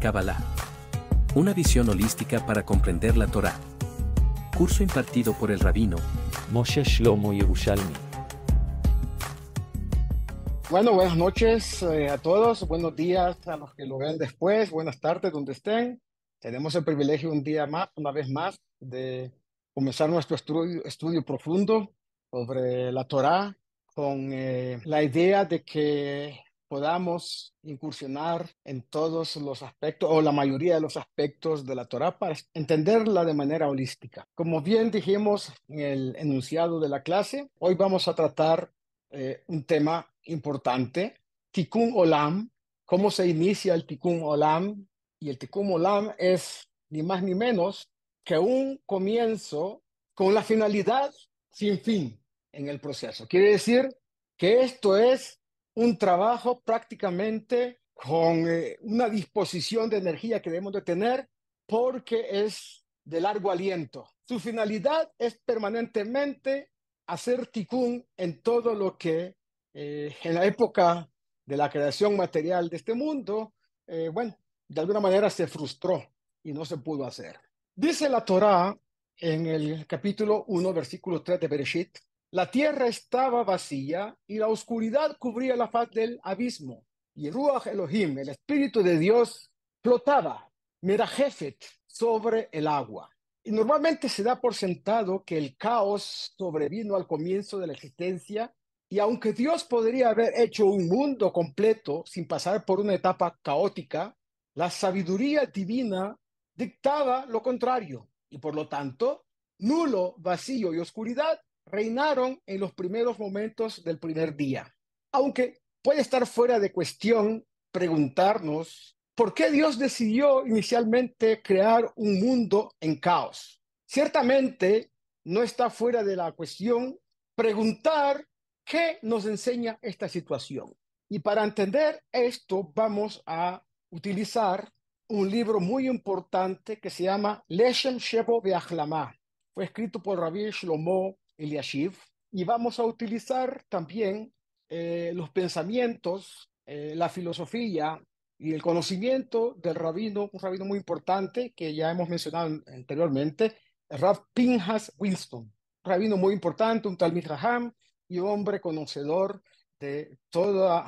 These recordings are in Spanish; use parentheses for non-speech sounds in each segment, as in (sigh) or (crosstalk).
Kabbalah. Una visión holística para comprender la Torá. Curso impartido por el rabino Moshe Shlomo Yerushalmi. Bueno, buenas noches eh, a todos, buenos días a los que lo vean después, buenas tardes donde estén. Tenemos el privilegio un día más, una vez más, de comenzar nuestro estudio, estudio profundo sobre la Torá con eh, la idea de que podamos incursionar en todos los aspectos o la mayoría de los aspectos de la Torá para entenderla de manera holística. Como bien dijimos en el enunciado de la clase, hoy vamos a tratar eh, un tema importante, Tikkun Olam, cómo se inicia el Tikkun Olam. Y el Tikkun Olam es ni más ni menos que un comienzo con la finalidad sin fin en el proceso. Quiere decir que esto es un trabajo prácticamente con eh, una disposición de energía que debemos de tener porque es de largo aliento. Su finalidad es permanentemente hacer tikkun en todo lo que eh, en la época de la creación material de este mundo, eh, bueno, de alguna manera se frustró y no se pudo hacer. Dice la Torá en el capítulo 1, versículo 3 de Bereshit, la tierra estaba vacía y la oscuridad cubría la faz del abismo. Y Ruach Elohim, el Espíritu de Dios, flotaba, Merajefet, sobre el agua. Y normalmente se da por sentado que el caos sobrevino al comienzo de la existencia y aunque Dios podría haber hecho un mundo completo sin pasar por una etapa caótica, la sabiduría divina dictaba lo contrario y por lo tanto, nulo, vacío y oscuridad reinaron en los primeros momentos del primer día. Aunque puede estar fuera de cuestión preguntarnos por qué Dios decidió inicialmente crear un mundo en caos. Ciertamente no está fuera de la cuestión preguntar qué nos enseña esta situación. Y para entender esto vamos a utilizar un libro muy importante que se llama Leshem Shebo Be'achlamah. Fue escrito por Rabbi Shlomo Eliashiv, y vamos a utilizar también eh, los pensamientos, eh, la filosofía y el conocimiento del rabino, un rabino muy importante que ya hemos mencionado anteriormente, Rav Pinhas Winston, rabino muy importante, un Talmid Raham y hombre conocedor de todo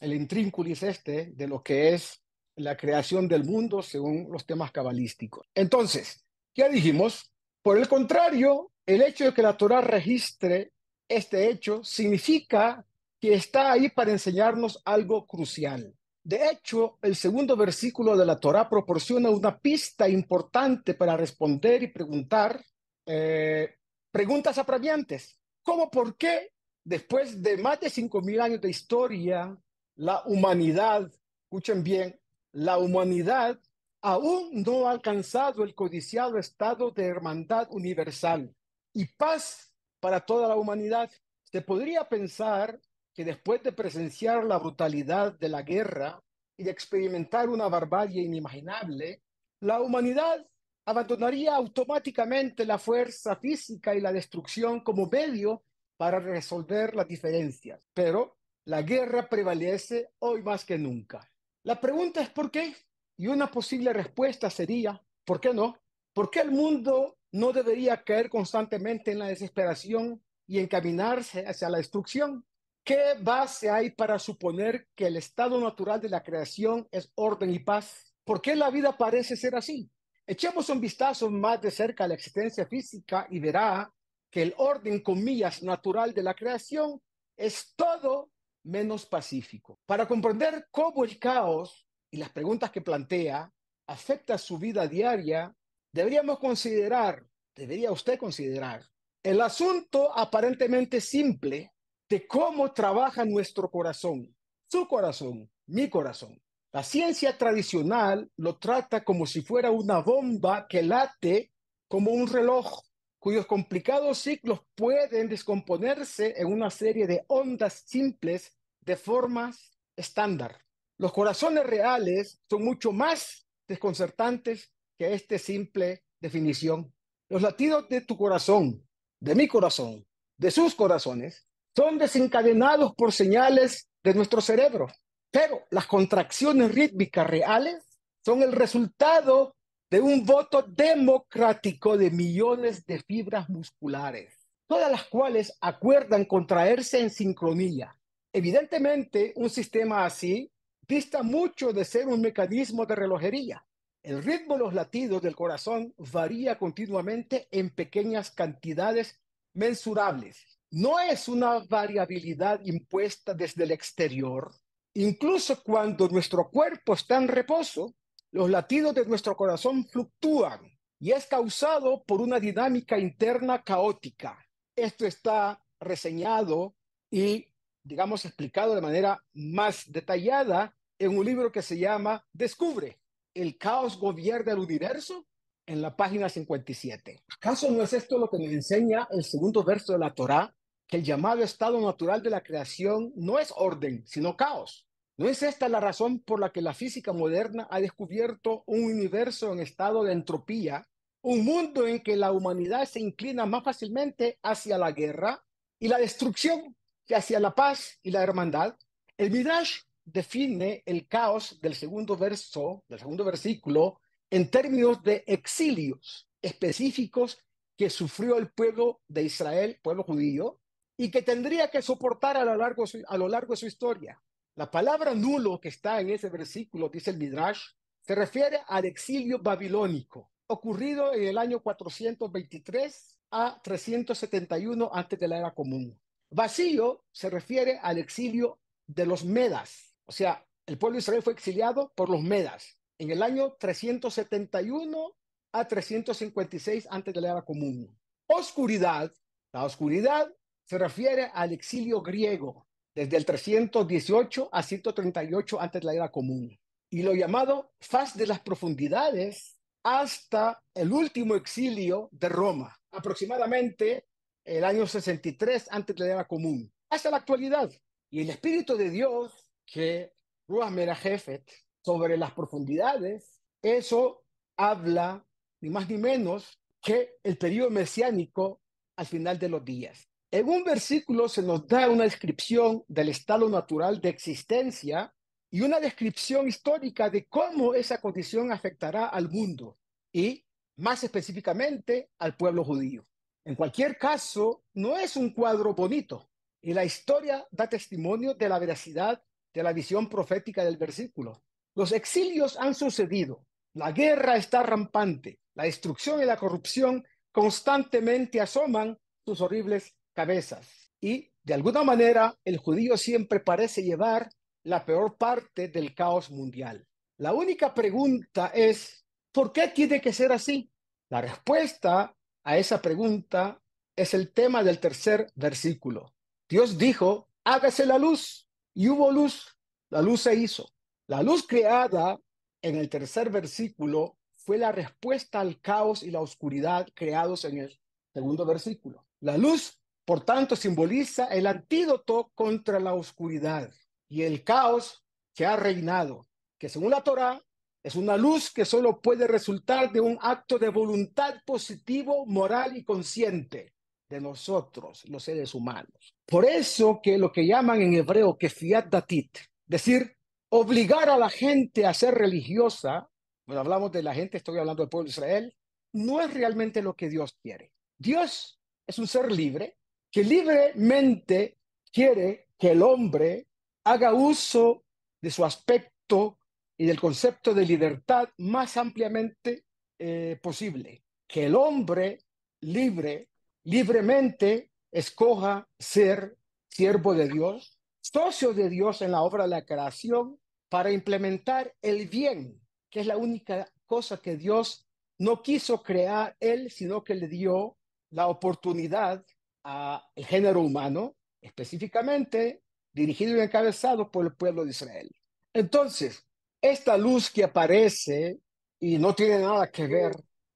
el intrínculis este de lo que es la creación del mundo según los temas cabalísticos. Entonces, ya dijimos, por el contrario, el hecho de que la Torah registre este hecho significa que está ahí para enseñarnos algo crucial. De hecho, el segundo versículo de la Torah proporciona una pista importante para responder y preguntar eh, preguntas apremiantes. ¿Cómo, por qué, después de más de cinco mil años de historia, la humanidad, escuchen bien, la humanidad aún no ha alcanzado el codiciado estado de hermandad universal? Y paz para toda la humanidad. Se podría pensar que después de presenciar la brutalidad de la guerra y de experimentar una barbarie inimaginable, la humanidad abandonaría automáticamente la fuerza física y la destrucción como medio para resolver las diferencias. Pero la guerra prevalece hoy más que nunca. La pregunta es ¿por qué? Y una posible respuesta sería ¿por qué no? ¿Por qué el mundo no debería caer constantemente en la desesperación y encaminarse hacia la destrucción. ¿Qué base hay para suponer que el estado natural de la creación es orden y paz? ¿Por qué la vida parece ser así? Echemos un vistazo más de cerca a la existencia física y verá que el orden, comillas, natural de la creación es todo menos pacífico. Para comprender cómo el caos y las preguntas que plantea afecta su vida diaria, deberíamos considerar, debería usted considerar, el asunto aparentemente simple de cómo trabaja nuestro corazón, su corazón, mi corazón. La ciencia tradicional lo trata como si fuera una bomba que late como un reloj, cuyos complicados ciclos pueden descomponerse en una serie de ondas simples de formas estándar. Los corazones reales son mucho más desconcertantes que esta simple definición. Los latidos de tu corazón, de mi corazón, de sus corazones, son desencadenados por señales de nuestro cerebro, pero las contracciones rítmicas reales son el resultado de un voto democrático de millones de fibras musculares, todas las cuales acuerdan contraerse en sincronía. Evidentemente, un sistema así dista mucho de ser un mecanismo de relojería. El ritmo de los latidos del corazón varía continuamente en pequeñas cantidades mensurables. No es una variabilidad impuesta desde el exterior. Incluso cuando nuestro cuerpo está en reposo, los latidos de nuestro corazón fluctúan y es causado por una dinámica interna caótica. Esto está reseñado y, digamos, explicado de manera más detallada en un libro que se llama Descubre, el caos gobierna el universo en la página 57. ¿Acaso no es esto lo que nos enseña el segundo verso de la Torá? Que el llamado estado natural de la creación no es orden, sino caos. ¿No es esta la razón por la que la física moderna ha descubierto un universo en estado de entropía, un mundo en que la humanidad se inclina más fácilmente hacia la guerra y la destrucción que hacia la paz y la hermandad? El Midrash define el caos del segundo verso, del segundo versículo, en términos de exilios específicos que sufrió el pueblo de Israel, pueblo judío, y que tendría que soportar a lo largo, a lo largo de su historia. La palabra nulo que está en ese versículo, dice el Midrash, se refiere al exilio babilónico, ocurrido en el año 423 a 371 antes de la era común. Vacío se refiere al exilio de los Medas, o sea, el pueblo de Israel fue exiliado por los Medas en el año 371 a 356 antes de la era común. Oscuridad, la oscuridad se refiere al exilio griego, desde el 318 a 138 antes de la era común. Y lo llamado faz de las profundidades hasta el último exilio de Roma, aproximadamente el año 63 antes de la era común, hasta la actualidad. Y el Espíritu de Dios, que Ruach Merajefet, sobre las profundidades, eso habla ni más ni menos que el periodo mesiánico al final de los días. En un versículo se nos da una descripción del estado natural de existencia y una descripción histórica de cómo esa condición afectará al mundo y, más específicamente, al pueblo judío. En cualquier caso, no es un cuadro bonito y la historia da testimonio de la veracidad de la visión profética del versículo. Los exilios han sucedido, la guerra está rampante, la destrucción y la corrupción constantemente asoman sus horribles cabezas. Y de alguna manera el judío siempre parece llevar la peor parte del caos mundial. La única pregunta es, ¿por qué tiene que ser así? La respuesta a esa pregunta es el tema del tercer versículo. Dios dijo, hágase la luz, y hubo luz. La luz se hizo. La luz creada en el tercer versículo fue la respuesta al caos y la oscuridad creados en el segundo versículo. La luz por tanto, simboliza el antídoto contra la oscuridad y el caos que ha reinado, que según la Torá es una luz que solo puede resultar de un acto de voluntad positivo, moral y consciente de nosotros, los seres humanos. Por eso que lo que llaman en hebreo que fiat datit, decir, obligar a la gente a ser religiosa, cuando hablamos de la gente, estoy hablando del pueblo de Israel, no es realmente lo que Dios quiere. Dios es un ser libre que libremente quiere que el hombre haga uso de su aspecto y del concepto de libertad más ampliamente eh, posible. Que el hombre libre, libremente escoja ser siervo de Dios, socio de Dios en la obra de la creación para implementar el bien, que es la única cosa que Dios no quiso crear él, sino que le dio la oportunidad al género humano, específicamente dirigido y encabezado por el pueblo de Israel. Entonces, esta luz que aparece y no tiene nada que ver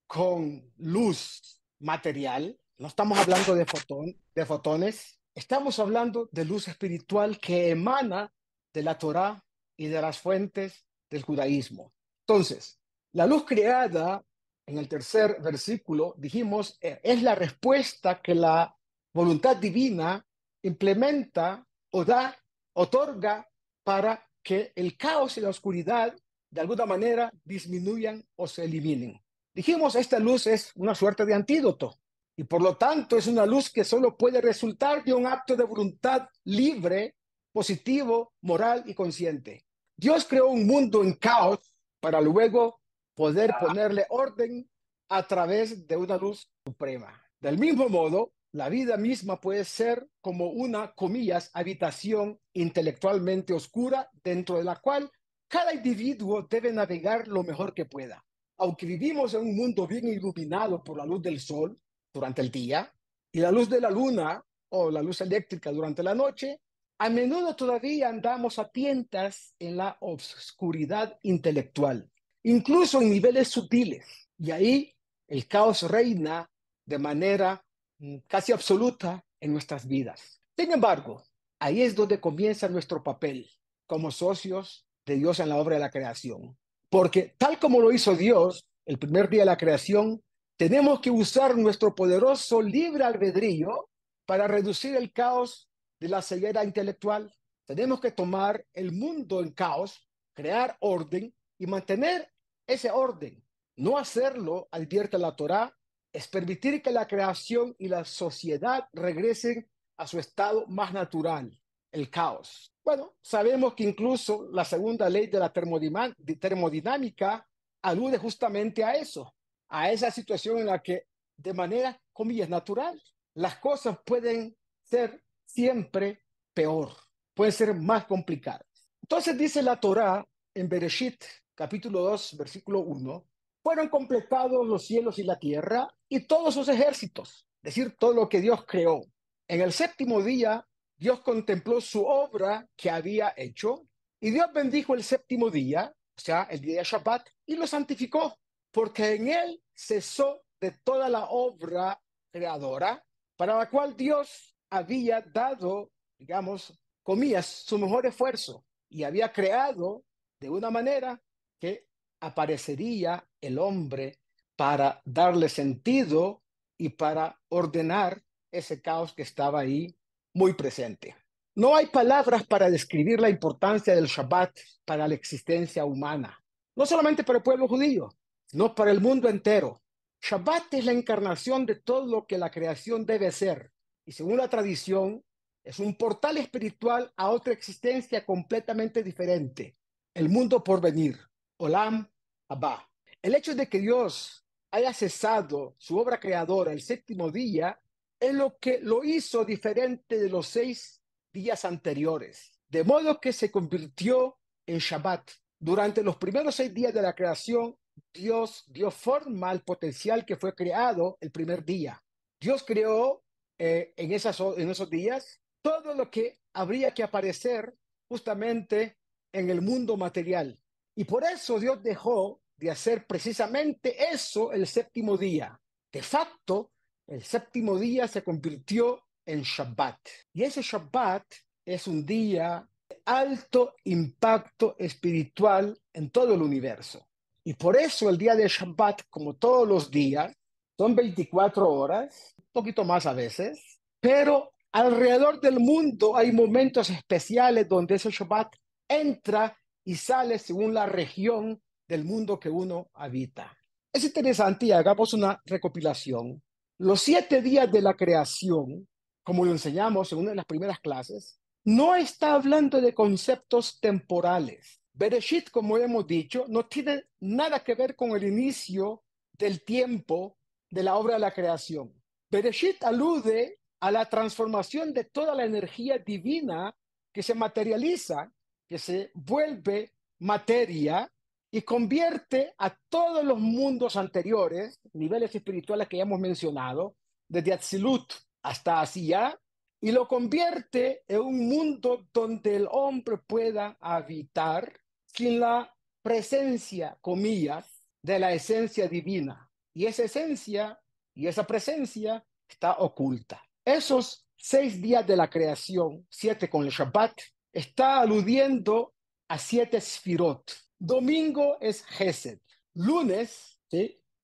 con luz material, no estamos hablando de, fotones, estamos hablando de luz espiritual que emana de la Torá y de las fuentes del judaísmo. Entonces, la luz creada en el tercer versículo, dijimos, eh, es la respuesta que la voluntad divina implementa o da, otorga para que el caos y la oscuridad de alguna manera disminuyan o se eliminen. Dijimos, esta luz es una suerte de antídoto y por lo tanto es una luz que solo puede resultar de un acto de voluntad libre, positivo, moral y consciente. Dios creó un mundo en caos para luego poder ponerle orden a través de una luz suprema. Del mismo modo, la vida misma puede ser como una, comillas, habitación intelectualmente oscura dentro de la cual cada individuo debe navegar lo mejor que pueda. Aunque vivimos en un mundo bien iluminado por la luz del sol durante el día y la luz de la luna o la luz eléctrica durante la noche, a menudo todavía andamos a tientas en la oscuridad intelectual, incluso en niveles sutiles. Y ahí el caos reina de manera mm, casi absoluta en nuestras vidas. Sin embargo, ahí es donde comienza nuestro papel como socios de Dios en la obra de la creación. Porque tal como lo hizo Dios el primer día de la creación, tenemos que usar nuestro poderoso libre albedrío para reducir el caos de la ceguera intelectual. Tenemos que tomar el mundo en caos, crear orden y mantener ese orden. No hacerlo, advierte la Torá, es permitir que la creación y la sociedad regresen a su estado más natural, el caos. Bueno, sabemos que incluso la segunda ley de la termodinámica alude justamente a eso, a esa situación en la que de manera, comillas, natural, las cosas pueden ser siempre peor, pueden ser más complicadas. Entonces dice la Torá en Bereshit, capítulo 2, versículo 1, fueron completados los cielos y la tierra y todos sus ejércitos, es decir, todo lo que Dios creó. En el séptimo día, Dios contempló su obra que había hecho y Dios bendijo el séptimo día, o sea, el día de Shabbat, y lo santificó, porque en él cesó de toda la obra creadora para la cual Dios había dado, digamos, comillas, su mejor esfuerzo y había creado de una manera que aparecería el hombre para darle sentido y para ordenar ese caos que estaba ahí muy presente. No hay palabras para describir la importancia del Shabbat para la existencia humana, no solamente para el pueblo judío, sino para el mundo entero. Shabbat es la encarnación de todo lo que la creación debe ser, y según la tradición, es un portal espiritual a otra existencia completamente diferente, el mundo por venir. Olam Abba. El hecho de que Dios haya cesado su obra creadora el séptimo día es lo que lo hizo diferente de los seis días anteriores, de modo que se convirtió en Shabbat. Durante los primeros seis días de la creación, Dios dio forma al potencial que fue creado el primer día. Dios creó eh, en, en esos días todo lo que habría que aparecer justamente en el mundo material. Y por eso Dios dejó de hacer precisamente eso el séptimo día. De facto, el séptimo día se convirtió en Shabbat. Y ese Shabbat es un día de alto impacto espiritual en todo el universo. Y por eso el día de Shabbat, como todos los días, son 24 horas, un poquito más a veces, pero alrededor del mundo hay momentos especiales donde ese Shabbat entra y sale según la región del mundo que uno habita. Es interesante y hagamos una recopilación. Los siete días de la creación, como lo enseñamos en una de las primeras clases, no está hablando de conceptos temporales. Bereshit, como hemos dicho, no tiene nada que ver con el inicio del tiempo de la obra de la creación. Bereshit alude a la transformación de toda la energía divina que se materializa que se vuelve materia y convierte a todos los mundos anteriores, niveles espirituales que ya hemos mencionado, desde Atzilut hasta Asia, y lo convierte en un mundo donde el hombre pueda habitar sin la presencia, comillas, de la esencia divina. Y esa esencia y esa presencia está oculta. Esos seis días de la creación, siete con el Shabbat, está aludiendo a siete sfirot. Domingo es Gesed, lunes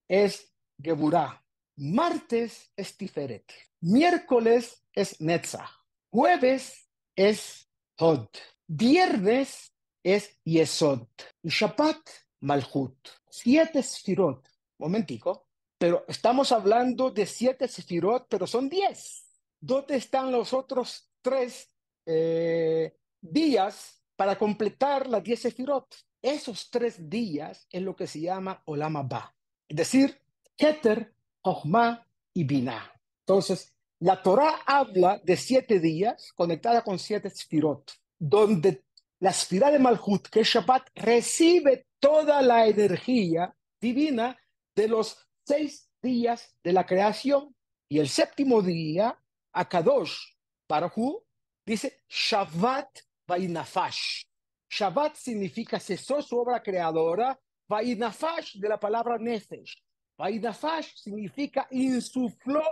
es Geburah, martes es Tiferet, miércoles es Netzach, jueves es Hod, viernes es Yesod. Y Shabbat, Malhut. Siete Sfirot. Momentico. Pero estamos hablando de siete Sfirot, pero son diez. ¿Dónde están los otros tres eh, días para completar las diez Sefirot? Esos tres días es lo que se llama Olam Abba. Es decir, Keter, Jochma y Binah. Entonces, la Torah habla de siete días conectada con siete Sfirot, donde la Sfirá de Malhut, que es Shabbat, recibe toda la energía divina de los seis días de la creación. Y el séptimo día, Akadosh Baruch dice Shabbat Vainafash. Shabbat significa cesó su obra creadora, Vainafash de la palabra Nefesh. Vainafash significa insufló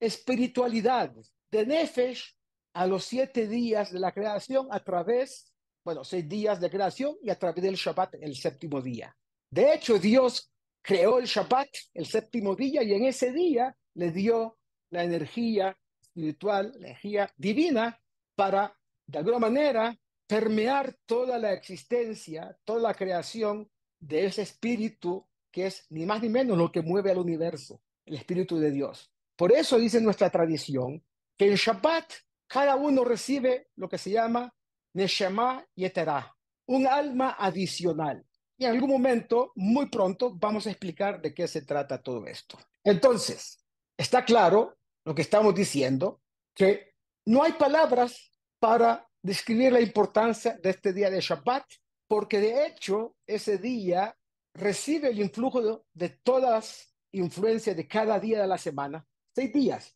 espiritualidad de Nefesh a los siete días de la creación a través, bueno, seis días de creación y a través del Shabbat el séptimo día. De hecho, Dios creó el Shabbat el séptimo día y en ese día le dio la energía espiritual, la energía divina para, de alguna manera, permear toda la existencia, toda la creación de ese espíritu que es ni más ni menos lo que mueve al universo, el espíritu de Dios. Por eso dice nuestra tradición que en Shabbat cada uno recibe lo que se llama Neshama Yeterah, un alma adicional. Y en algún momento, muy pronto, vamos a explicar de qué se trata todo esto. Entonces, está claro lo que estamos diciendo, que no hay palabras para describir la importancia de este día de Shabbat, porque de hecho ese día recibe el influjo de, todas las influencias de cada día de la semana, seis días.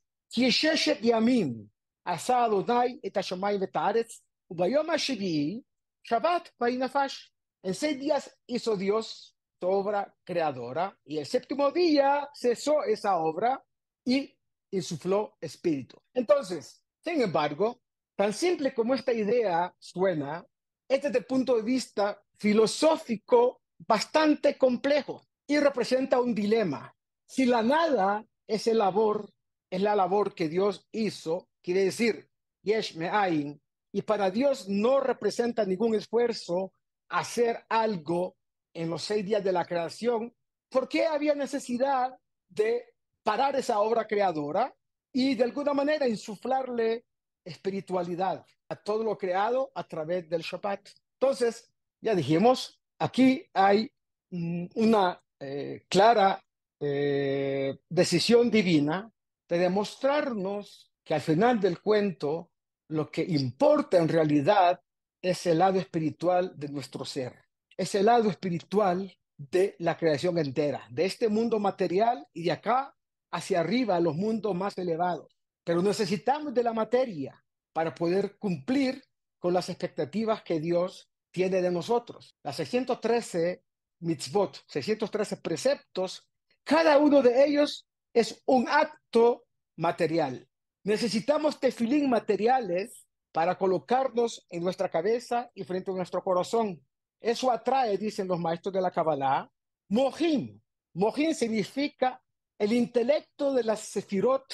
yamim asa Adonai et hashamayim vetaretz, ubayom hashvi'i Shabbat vayinafash. En seis días hizo Dios su obra creadora y el séptimo día cesó esa obra y insufló espíritu. Entonces, sin embargo, tan simple como esta idea suena, es desde punto de vista filosófico bastante complejo y representa un dilema. Si la nada es el labor, es la labor que Dios hizo, quiere decir, yesh me'ain, y para Dios no representa ningún esfuerzo hacer algo en los seis días de la creación, ¿por qué había necesidad de parar esa obra creadora y de alguna manera insuflarle espiritualidad a todo lo creado a través del Shabbat? Entonces, ya dijimos, aquí hay mm, una eh, clara eh, decisión divina de demostrarnos que al final del cuento lo que importa en realidad es el lado espiritual de nuestro ser, es el lado espiritual de la creación entera, de este mundo material y de acá hacia arriba a los mundos más elevados. Pero necesitamos de la materia para poder cumplir con las expectativas que Dios tiene de nosotros. Las 613 mitzvot, 613 preceptos cada uno de ellos es un acto material. Necesitamos tefilín materiales para colocarnos en nuestra cabeza y frente a nuestro corazón. Eso atrae, dicen los maestros de la Kabbalah, Mohim. Mohim significa el intelecto de las sefirot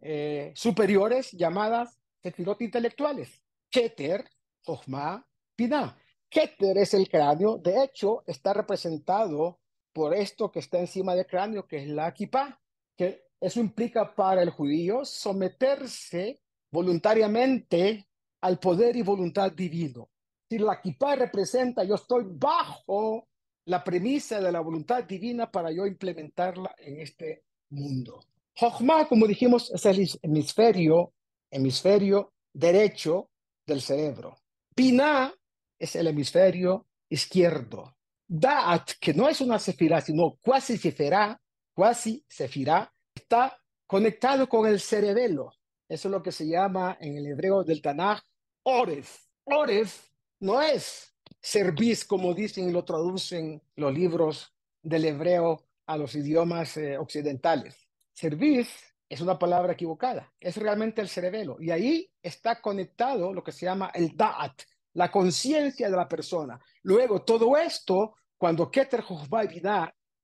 eh, superiores llamadas sefirot intelectuales. Keter, Jochma, Pinah. Keter es el cráneo, de hecho está representado por esto que está encima del cráneo, que es la kippah, que eso implica para el judío someterse voluntariamente al poder y voluntad divino. Si la kippah representa, yo estoy bajo la premisa de la voluntad divina para yo implementarla en este mundo. Jochma, como dijimos, es el hemisferio, hemisferio derecho del cerebro. Binah es el hemisferio izquierdo. Da'at, que no es una sefirá, sino cuasi sefirá, cuasi sefirá, está conectado con el cerebelo. Eso es lo que se llama en el hebreo del Tanaj, Oref. Oref no es cerviz, como dicen y lo traducen los libros del hebreo a los idiomas eh, occidentales. Cerviz es una palabra equivocada, es realmente el cerebelo. Y ahí está conectado lo que se llama el Da'at, la conciencia de la persona. Luego, todo esto, cuando Keter, Jochba y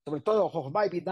sobre todo Jochba y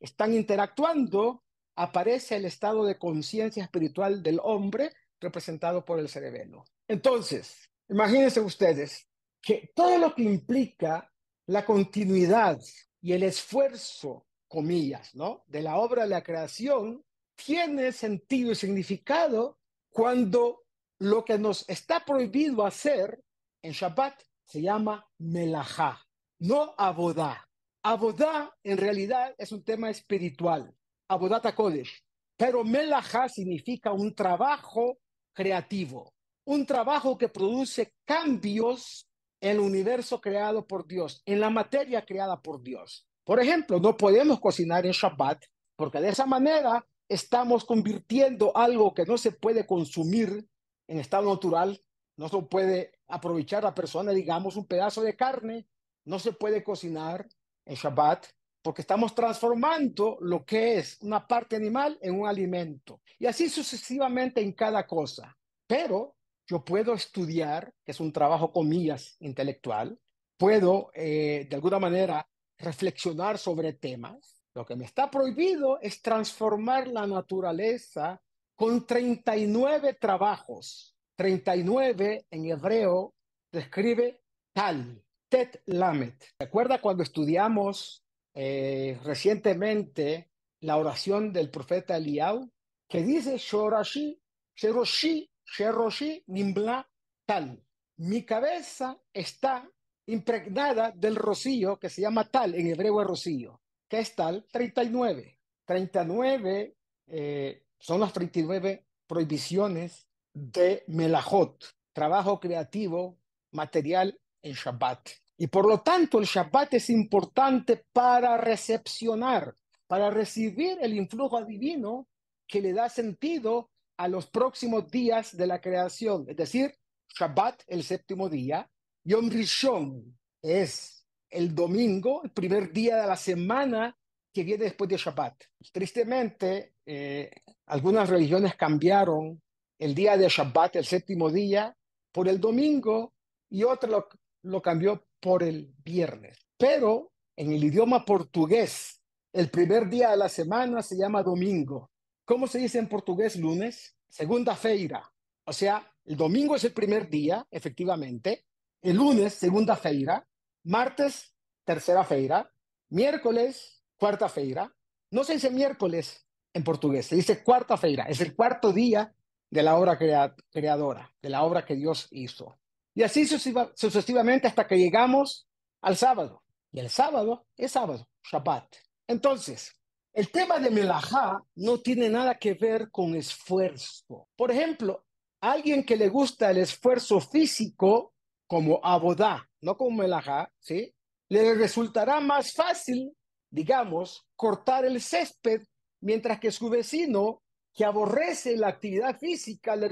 están interactuando, aparece el estado de conciencia espiritual del hombre representado por el cerebelo. Entonces, imagínense ustedes, que todo lo que implica la continuidad y el esfuerzo, comillas, ¿no? De la obra de la creación tiene sentido y significado cuando lo que nos está prohibido hacer en Shabbat se llama melajá, no abodá. Abodá en realidad es un tema espiritual, abodata kodesh, pero melajá significa un trabajo creativo, un trabajo que produce cambios en el universo creado por Dios, en la materia creada por Dios. Por ejemplo, no podemos cocinar en Shabbat porque de esa manera estamos convirtiendo algo que no se puede consumir en estado natural, no se puede aprovechar la persona, digamos, un pedazo de carne, no se puede cocinar en Shabbat porque estamos transformando lo que es una parte animal en un alimento. Y así sucesivamente en cada cosa. Pero yo puedo estudiar, que es un trabajo comillas intelectual, puedo eh, de alguna manera reflexionar sobre temas. Lo que me está prohibido es transformar la naturaleza con 39 trabajos. 39 en hebreo describe tal, tet lamet. ¿Recuerda cuando estudiamos eh, recientemente la oración del profeta Eliau? Que dice, Shorashi, Sheroshi, Sheroshi, Nimbla, tal. Mi cabeza está impregnada del rocío que se llama tal, en hebreo es rocío. ¿Qué es tal? 39. 39 eh, son las 39 prohibiciones de Melahot, trabajo creativo, material en Shabbat. Y por lo tanto, el Shabbat es importante para recepcionar, para recibir el influjo divino que le da sentido a los próximos días de la creación. Es decir, Shabbat, el séptimo día, Yom Rishon es el domingo, el primer día de la semana que viene después de Shabbat. Tristemente, eh, algunas religiones cambiaron el día de Shabbat, el séptimo día, por el domingo y otra lo, lo cambió por el viernes. Pero en el idioma portugués, el primer día de la semana se llama domingo. ¿Cómo se dice en portugués lunes? Segunda feira. O sea, el domingo es el primer día, efectivamente. El lunes, segunda feira. Martes, tercera feira. Miércoles, cuarta feira. No se dice miércoles en portugués, se dice cuarta feira. Es el cuarto día de la obra creadora, de la obra que Dios hizo. Y así sucesivamente hasta que llegamos al sábado. Y el sábado es sábado, Shabbat. Entonces, el tema de Melajá no tiene nada que ver con esfuerzo. Por ejemplo, alguien que le gusta el esfuerzo físico, como Abodá, no como Melajá, ¿sí? Le resultará más fácil, digamos, cortar el césped, mientras que su vecino que aborrece la actividad física le,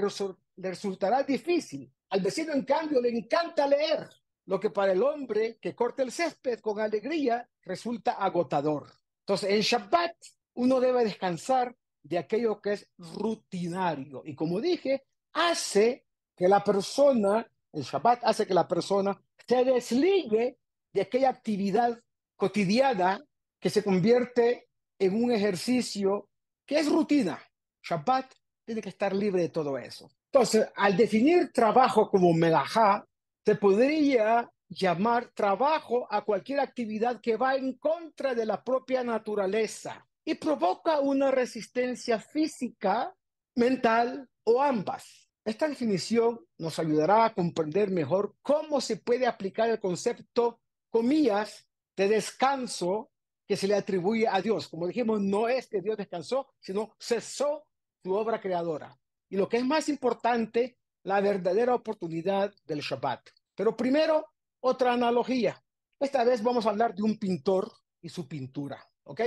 resultará difícil. Al vecino, en cambio, le encanta leer, lo que para el hombre que corta el césped con alegría resulta agotador. Entonces, en Shabbat uno debe descansar de aquello que es rutinario. Y como dije, hace que la persona, el Shabbat hace que la persona se desligue de aquella actividad cotidiana que se convierte en un ejercicio que es rutina. Shabbat tiene que estar libre de todo eso. Entonces, al definir trabajo como melajá, se podría llamar trabajo a cualquier actividad que va en contra de la propia naturaleza y provoca una resistencia física, mental o ambas. Esta definición nos ayudará a comprender mejor cómo se puede aplicar el concepto, comillas, de descanso que se le atribuye a Dios. Como dijimos, no es que Dios descansó, sino cesó su obra creadora. Y lo que es más importante, la verdadera oportunidad del Shabbat. Pero primero, otra analogía. Esta vez vamos a hablar de un pintor y su pintura. ¿Ok?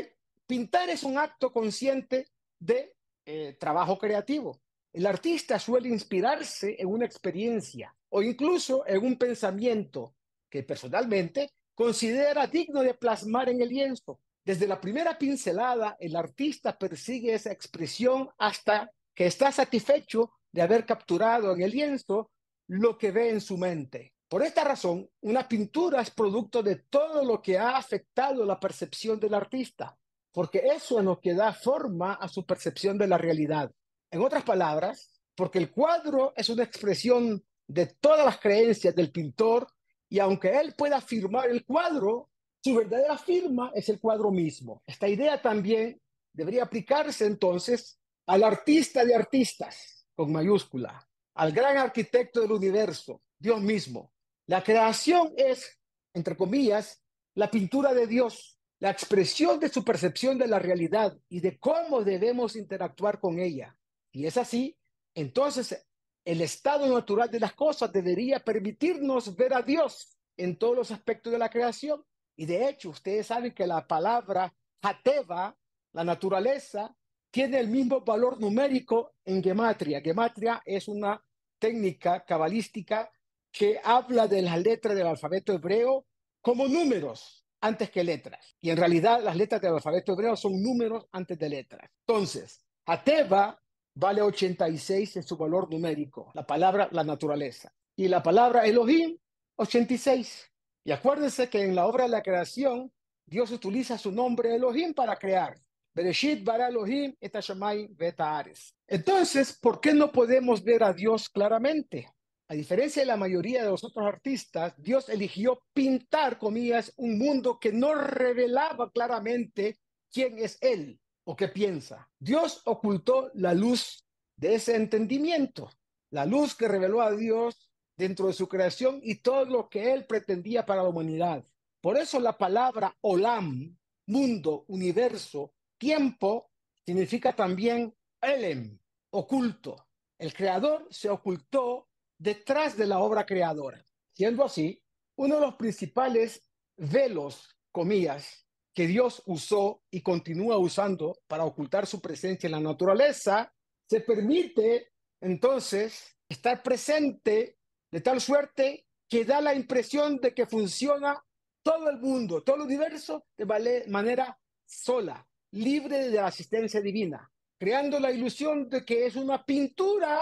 Pintar es un acto consciente de eh, trabajo creativo. El artista suele inspirarse en una experiencia o incluso en un pensamiento que personalmente considera digno de plasmar en el lienzo. Desde la primera pincelada, el artista persigue esa expresión hasta que está satisfecho de haber capturado en el lienzo lo que ve en su mente. Por esta razón, una pintura es producto de todo lo que ha afectado la percepción del artista, porque eso es lo que da forma a su percepción de la realidad. En otras palabras, porque el cuadro es una expresión de todas las creencias del pintor Y aunque él pueda firmar el cuadro, su verdadera firma es el cuadro mismo. Esta idea también debería aplicarse entonces al artista de artistas, con mayúscula, al gran arquitecto del universo, Dios mismo. La creación es, entre comillas, la pintura de Dios, la expresión de su percepción de la realidad y de cómo debemos interactuar con ella. Y es así, entonces el estado natural de las cosas debería permitirnos ver a Dios en todos los aspectos de la creación. Y de hecho, ustedes saben que la palabra Hateva, la naturaleza, tiene el mismo valor numérico en gematria. Gematria es una técnica cabalística que habla de las letras del alfabeto hebreo como números antes que letras. Y en realidad las letras del alfabeto hebreo son números antes de letras. Entonces, Hateva vale 86 en su valor numérico, la palabra la naturaleza. Y la palabra Elohim, 86. Y acuérdense que en la obra de la creación, Dios utiliza su nombre Elohim para crear. Bereshit bara Elohim et Ares. Entonces, ¿por qué no podemos ver a Dios claramente? A diferencia de la mayoría de los otros artistas, Dios eligió pintar, comillas, un mundo que no revelaba claramente quién es Él o qué piensa. Dios ocultó la luz de ese entendimiento, la luz que reveló a Dios dentro de su creación y todo lo que Él pretendía para la humanidad. Por eso la palabra olam, mundo, universo, tiempo, significa también elem, oculto. El creador se ocultó detrás de la obra creadora. Siendo así, uno de los principales velos, comillas, que Dios usó y continúa usando para ocultar su presencia en la naturaleza, se permite entonces estar presente de tal suerte que da la impresión de que funciona todo el mundo, todo el universo de manera sola, libre de la asistencia divina, creando la ilusión de que es una pintura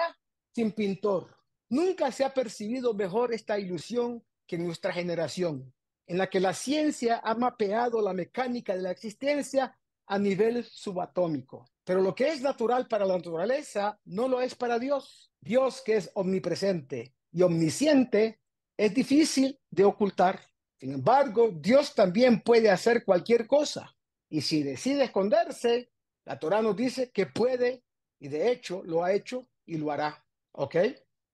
sin pintor. Nunca se ha percibido mejor esta ilusión que en nuestra generación, en la que la ciencia ha mapeado la mecánica de la existencia a nivel subatómico. Pero lo que es natural para la naturaleza no lo es para Dios. Dios que es omnipresente y omnisciente es difícil de ocultar. Sin embargo, Dios también puede hacer cualquier cosa. Y si decide esconderse, la Torah nos dice que puede y de hecho lo ha hecho y lo hará. ¿Ok?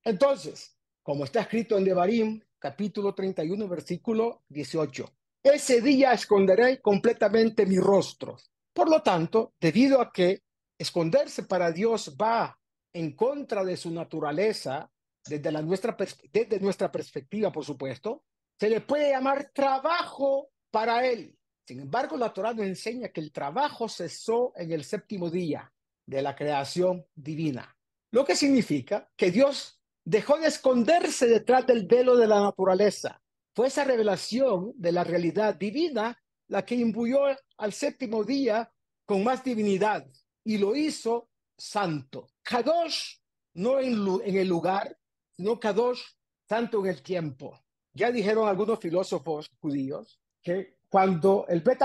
Entonces, como está escrito en Devarim, capítulo 31, versículo 18, ese día esconderé completamente mi rostro. Por lo tanto, debido a que esconderse para Dios va en contra de su naturaleza, desde, la nuestra, desde nuestra perspectiva, por supuesto, se le puede llamar trabajo para él. Sin embargo, la Torah nos enseña que el trabajo cesó en el séptimo día de la creación divina, lo que significa que Dios dejó de esconderse detrás del velo de la naturaleza. Fue esa revelación de la realidad divina la que imbuyó al séptimo día con más divinidad y lo hizo santo. Kadosh no en, el lugar, sino Kadosh santo en el tiempo. Ya dijeron algunos filósofos judíos que cuando el Bet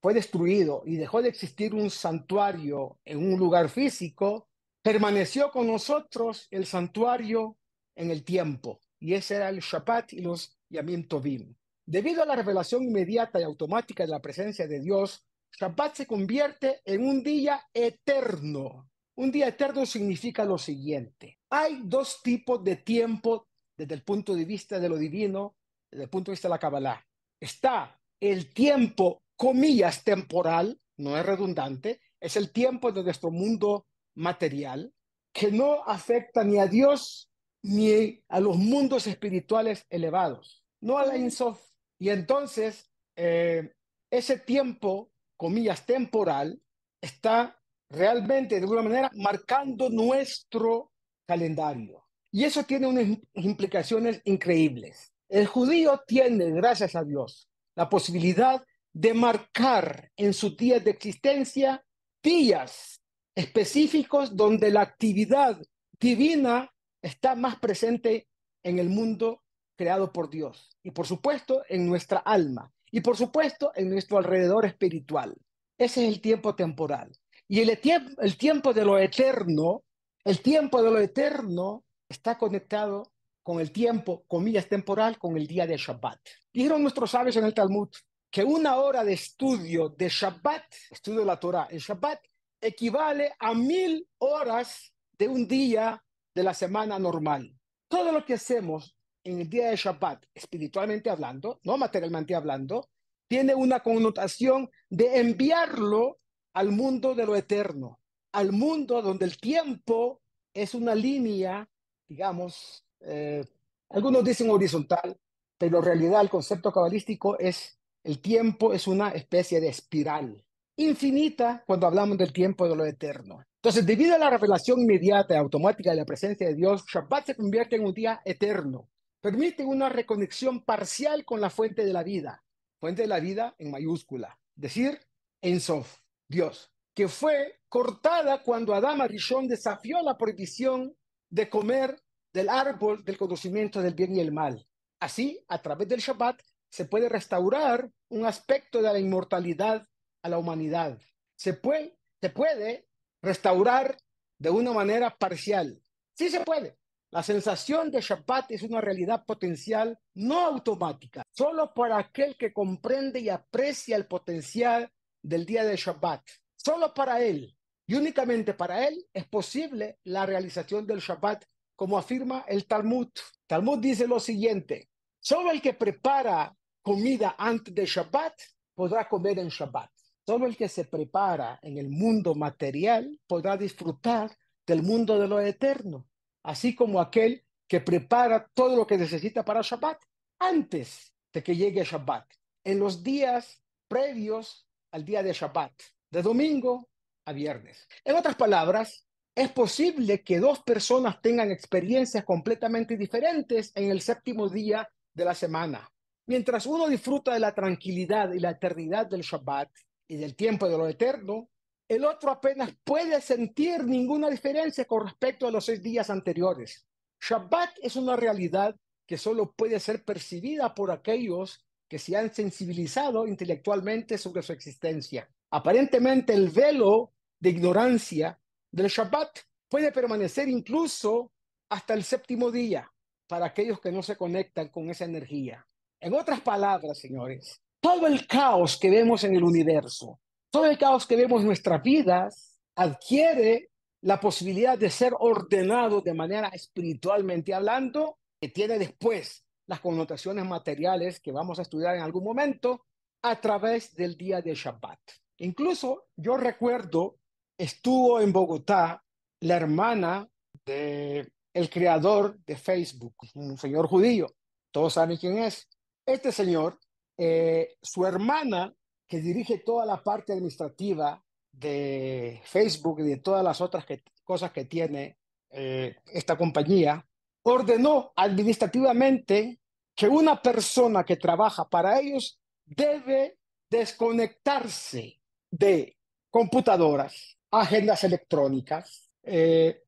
fue destruido y dejó de existir un santuario en un lugar físico, permaneció con nosotros el santuario en el tiempo, y ese era el Shabbat y los Yamim Tovim. Debido a la revelación inmediata y automática de la presencia de Dios, Shabbat se convierte en un día eterno. Un día eterno significa lo siguiente. Hay dos tipos de tiempo desde el punto de vista de lo divino, desde el punto de vista de la Kabbalah. Está el tiempo, comillas, temporal, no es redundante, es el tiempo de nuestro mundo material que no afecta ni a Dios ni a los mundos espirituales elevados, no a la Insof. Y entonces, eh, ese tiempo, comillas, temporal, está realmente, de alguna manera, marcando nuestro calendario. Y eso tiene unas implicaciones increíbles. El judío tiene, gracias a Dios, la posibilidad de marcar en su día de existencia días específicos donde la actividad divina está más presente en el mundo creado por Dios y por supuesto en nuestra alma y por supuesto en nuestro alrededor espiritual. Ese es el tiempo temporal. Y el, el tiempo de lo eterno, el tiempo de lo eterno está conectado con el tiempo, comillas, temporal, con el día de Shabbat. Dijeron nuestros sabios en el Talmud que una hora de estudio de Shabbat, estudio de la Torah, el Shabbat equivale a mil horas de un día de la semana normal. Todo lo que hacemos en el día de Shabbat, espiritualmente hablando, no materialmente hablando, tiene una connotación de enviarlo al mundo de lo eterno, al mundo donde el tiempo es una línea, digamos, eh, algunos dicen horizontal, pero en realidad el concepto cabalístico es el tiempo es una especie de espiral infinita cuando hablamos del tiempo de lo eterno. Entonces, debido a la revelación inmediata y automática de la presencia de Dios, Shabbat se convierte en un día eterno. Permite una reconexión parcial con la fuente de la vida, fuente de la vida en mayúscula, decir, en Sof, Dios, que fue cortada cuando Adán Arishon desafió la prohibición de comer del árbol del conocimiento del bien y el mal. Así, a través del Shabbat, se puede restaurar un aspecto de la inmortalidad a la humanidad. Se puede, se puede restaurar de una manera parcial. Sí se puede. La sensación de Shabbat es una realidad potencial no automática, solo para aquel que comprende y aprecia el potencial del día de Shabbat. Solo para él y únicamente para él es posible la realización del Shabbat, como afirma el Talmud. Talmud dice lo siguiente, solo el que prepara comida antes de Shabbat podrá comer en Shabbat. Solo el que se prepara en el mundo material podrá disfrutar del mundo de lo eterno, así como aquel que prepara todo lo que necesita para Shabbat antes de que llegue Shabbat, en los días previos al día de Shabbat, de domingo a viernes. En otras palabras, es posible que dos personas tengan experiencias completamente diferentes en el séptimo día de la semana. Mientras uno disfruta de la tranquilidad y la eternidad del Shabbat y del tiempo de lo eterno, el otro apenas puede sentir ninguna diferencia con respecto a los seis días anteriores. Shabbat es una realidad que solo puede ser percibida por aquellos que se han sensibilizado intelectualmente sobre su existencia. Aparentemente el velo de ignorancia del Shabbat puede permanecer incluso hasta el séptimo día para aquellos que no se conectan con esa energía. En otras palabras, señores, todo el caos que vemos en el universo, todo el caos que vemos en nuestras vidas, adquiere la posibilidad de ser ordenado de manera espiritualmente hablando, que tiene después las connotaciones materiales que vamos a estudiar en algún momento a través del día de Shabbat. Incluso yo recuerdo, estuvo en Bogotá la hermana de el creador de Facebook, un señor judío. Todos saben quién es. Este señor, eh, su hermana, que dirige toda la parte administrativa de Facebook y de todas las otras cosas que tiene eh, esta compañía, ordenó administrativamente que una persona que trabaja para ellos debe desconectarse de computadoras, agendas electrónicas, eh,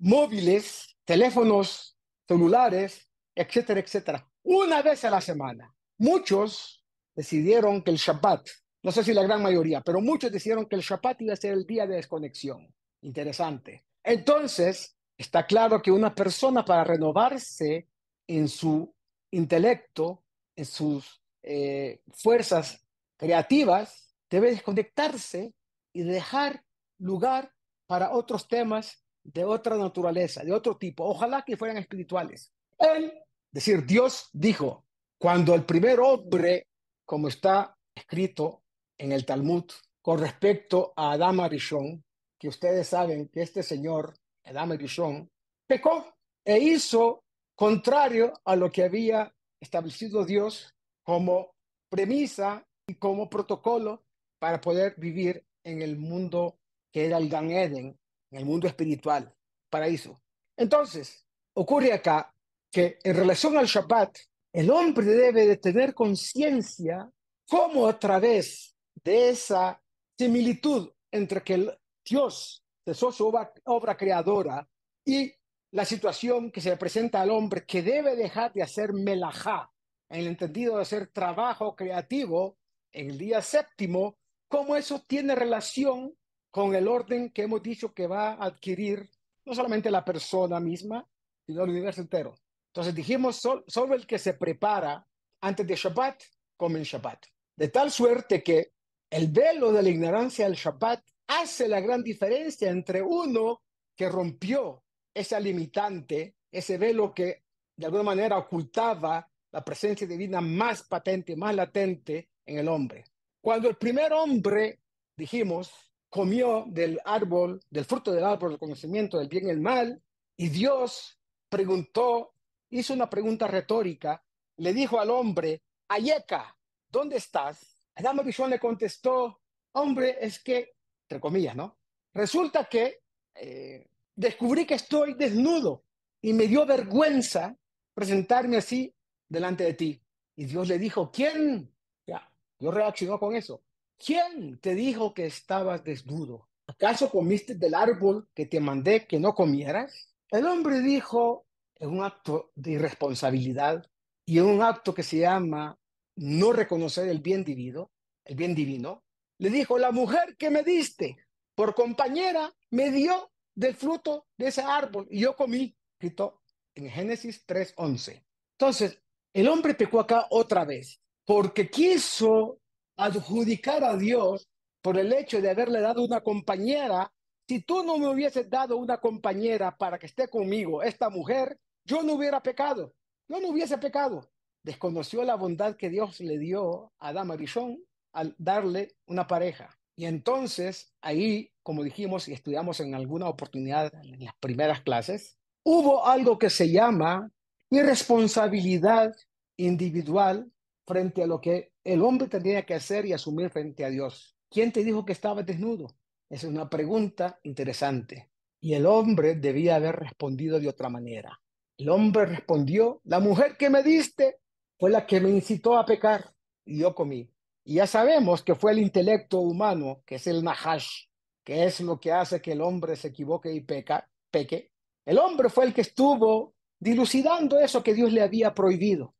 móviles, teléfonos celulares, etcétera, etcétera una vez a la semana. Muchos decidieron que el Shabbat, no sé si la gran mayoría, pero muchos decidieron que el Shabbat iba a ser el día de desconexión. Interesante. Entonces, está claro que una persona para renovarse en su intelecto, en sus eh, fuerzas creativas, debe desconectarse y dejar lugar para otros temas de otra naturaleza, de otro tipo. Ojalá que fueran espirituales. Él decir, Dios dijo, cuando el primer hombre, como está escrito en el Talmud, con respecto a Adán Arishon, que ustedes saben que este señor, Adán Arishon, pecó e hizo contrario a lo que había establecido Dios como premisa y como protocolo para poder vivir en el mundo que era el Gan Eden, en el mundo espiritual, paraíso. Entonces, ocurre acá que en relación al Shabbat, el hombre debe de tener conciencia cómo a través de esa similitud entre que Dios cesó su obra, creadora y la situación que se presenta al hombre que debe dejar de hacer melajá, en el entendido de hacer trabajo creativo en el día séptimo, cómo eso tiene relación con el orden que hemos dicho que va a adquirir no solamente la persona misma, sino el universo entero. Entonces dijimos, solo el que se prepara antes de Shabbat, come en Shabbat. De tal suerte que el velo de la ignorancia del Shabbat hace la gran diferencia entre uno que rompió esa limitante, ese velo que de alguna manera ocultaba la presencia divina más patente, más latente en el hombre. Cuando el primer hombre, dijimos, comió del árbol, del fruto del árbol del conocimiento del bien y el mal, y Dios preguntó, hizo una pregunta retórica, le dijo al hombre, Ayeka, ¿dónde estás? Adán Abishon le contestó, hombre, es que, entre comillas, ¿no? Resulta que eh, descubrí que estoy desnudo y me dio vergüenza presentarme así delante de ti. Y Dios le dijo, ¿quién? Ya, Dios reaccionó con eso. ¿Quién te dijo que estabas desnudo? ¿Acaso comiste del árbol que te mandé que no comieras? El hombre dijo, en un acto de irresponsabilidad y en un acto que se llama no reconocer el bien divino, el bien divino, le dijo, la mujer que me diste por compañera me dio del fruto de ese árbol y yo comí, escrito en Génesis 3.11. Entonces, el hombre pecó acá otra vez porque quiso adjudicar a Dios por el hecho de haberle dado una compañera. Si tú no me hubieses dado una compañera para que esté conmigo, esta mujer, yo no hubiera pecado, yo no hubiese pecado. Desconoció la bondad que Dios le dio a Adama Arishon al darle una pareja. Y entonces ahí, como dijimos y estudiamos en alguna oportunidad en las primeras clases, hubo algo que se llama irresponsabilidad individual frente a lo que el hombre tenía que hacer y asumir frente a Dios. ¿Quién te dijo que estaba desnudo? Esa es una pregunta interesante. Y el hombre debía haber respondido de otra manera. El hombre respondió, la mujer que me diste fue la que me incitó a pecar y yo comí. Y ya sabemos que fue el intelecto humano, que es el nahash, que es lo que hace que el hombre se equivoque y peca, peque. El hombre fue el que estuvo dilucidando eso que Dios le había prohibido.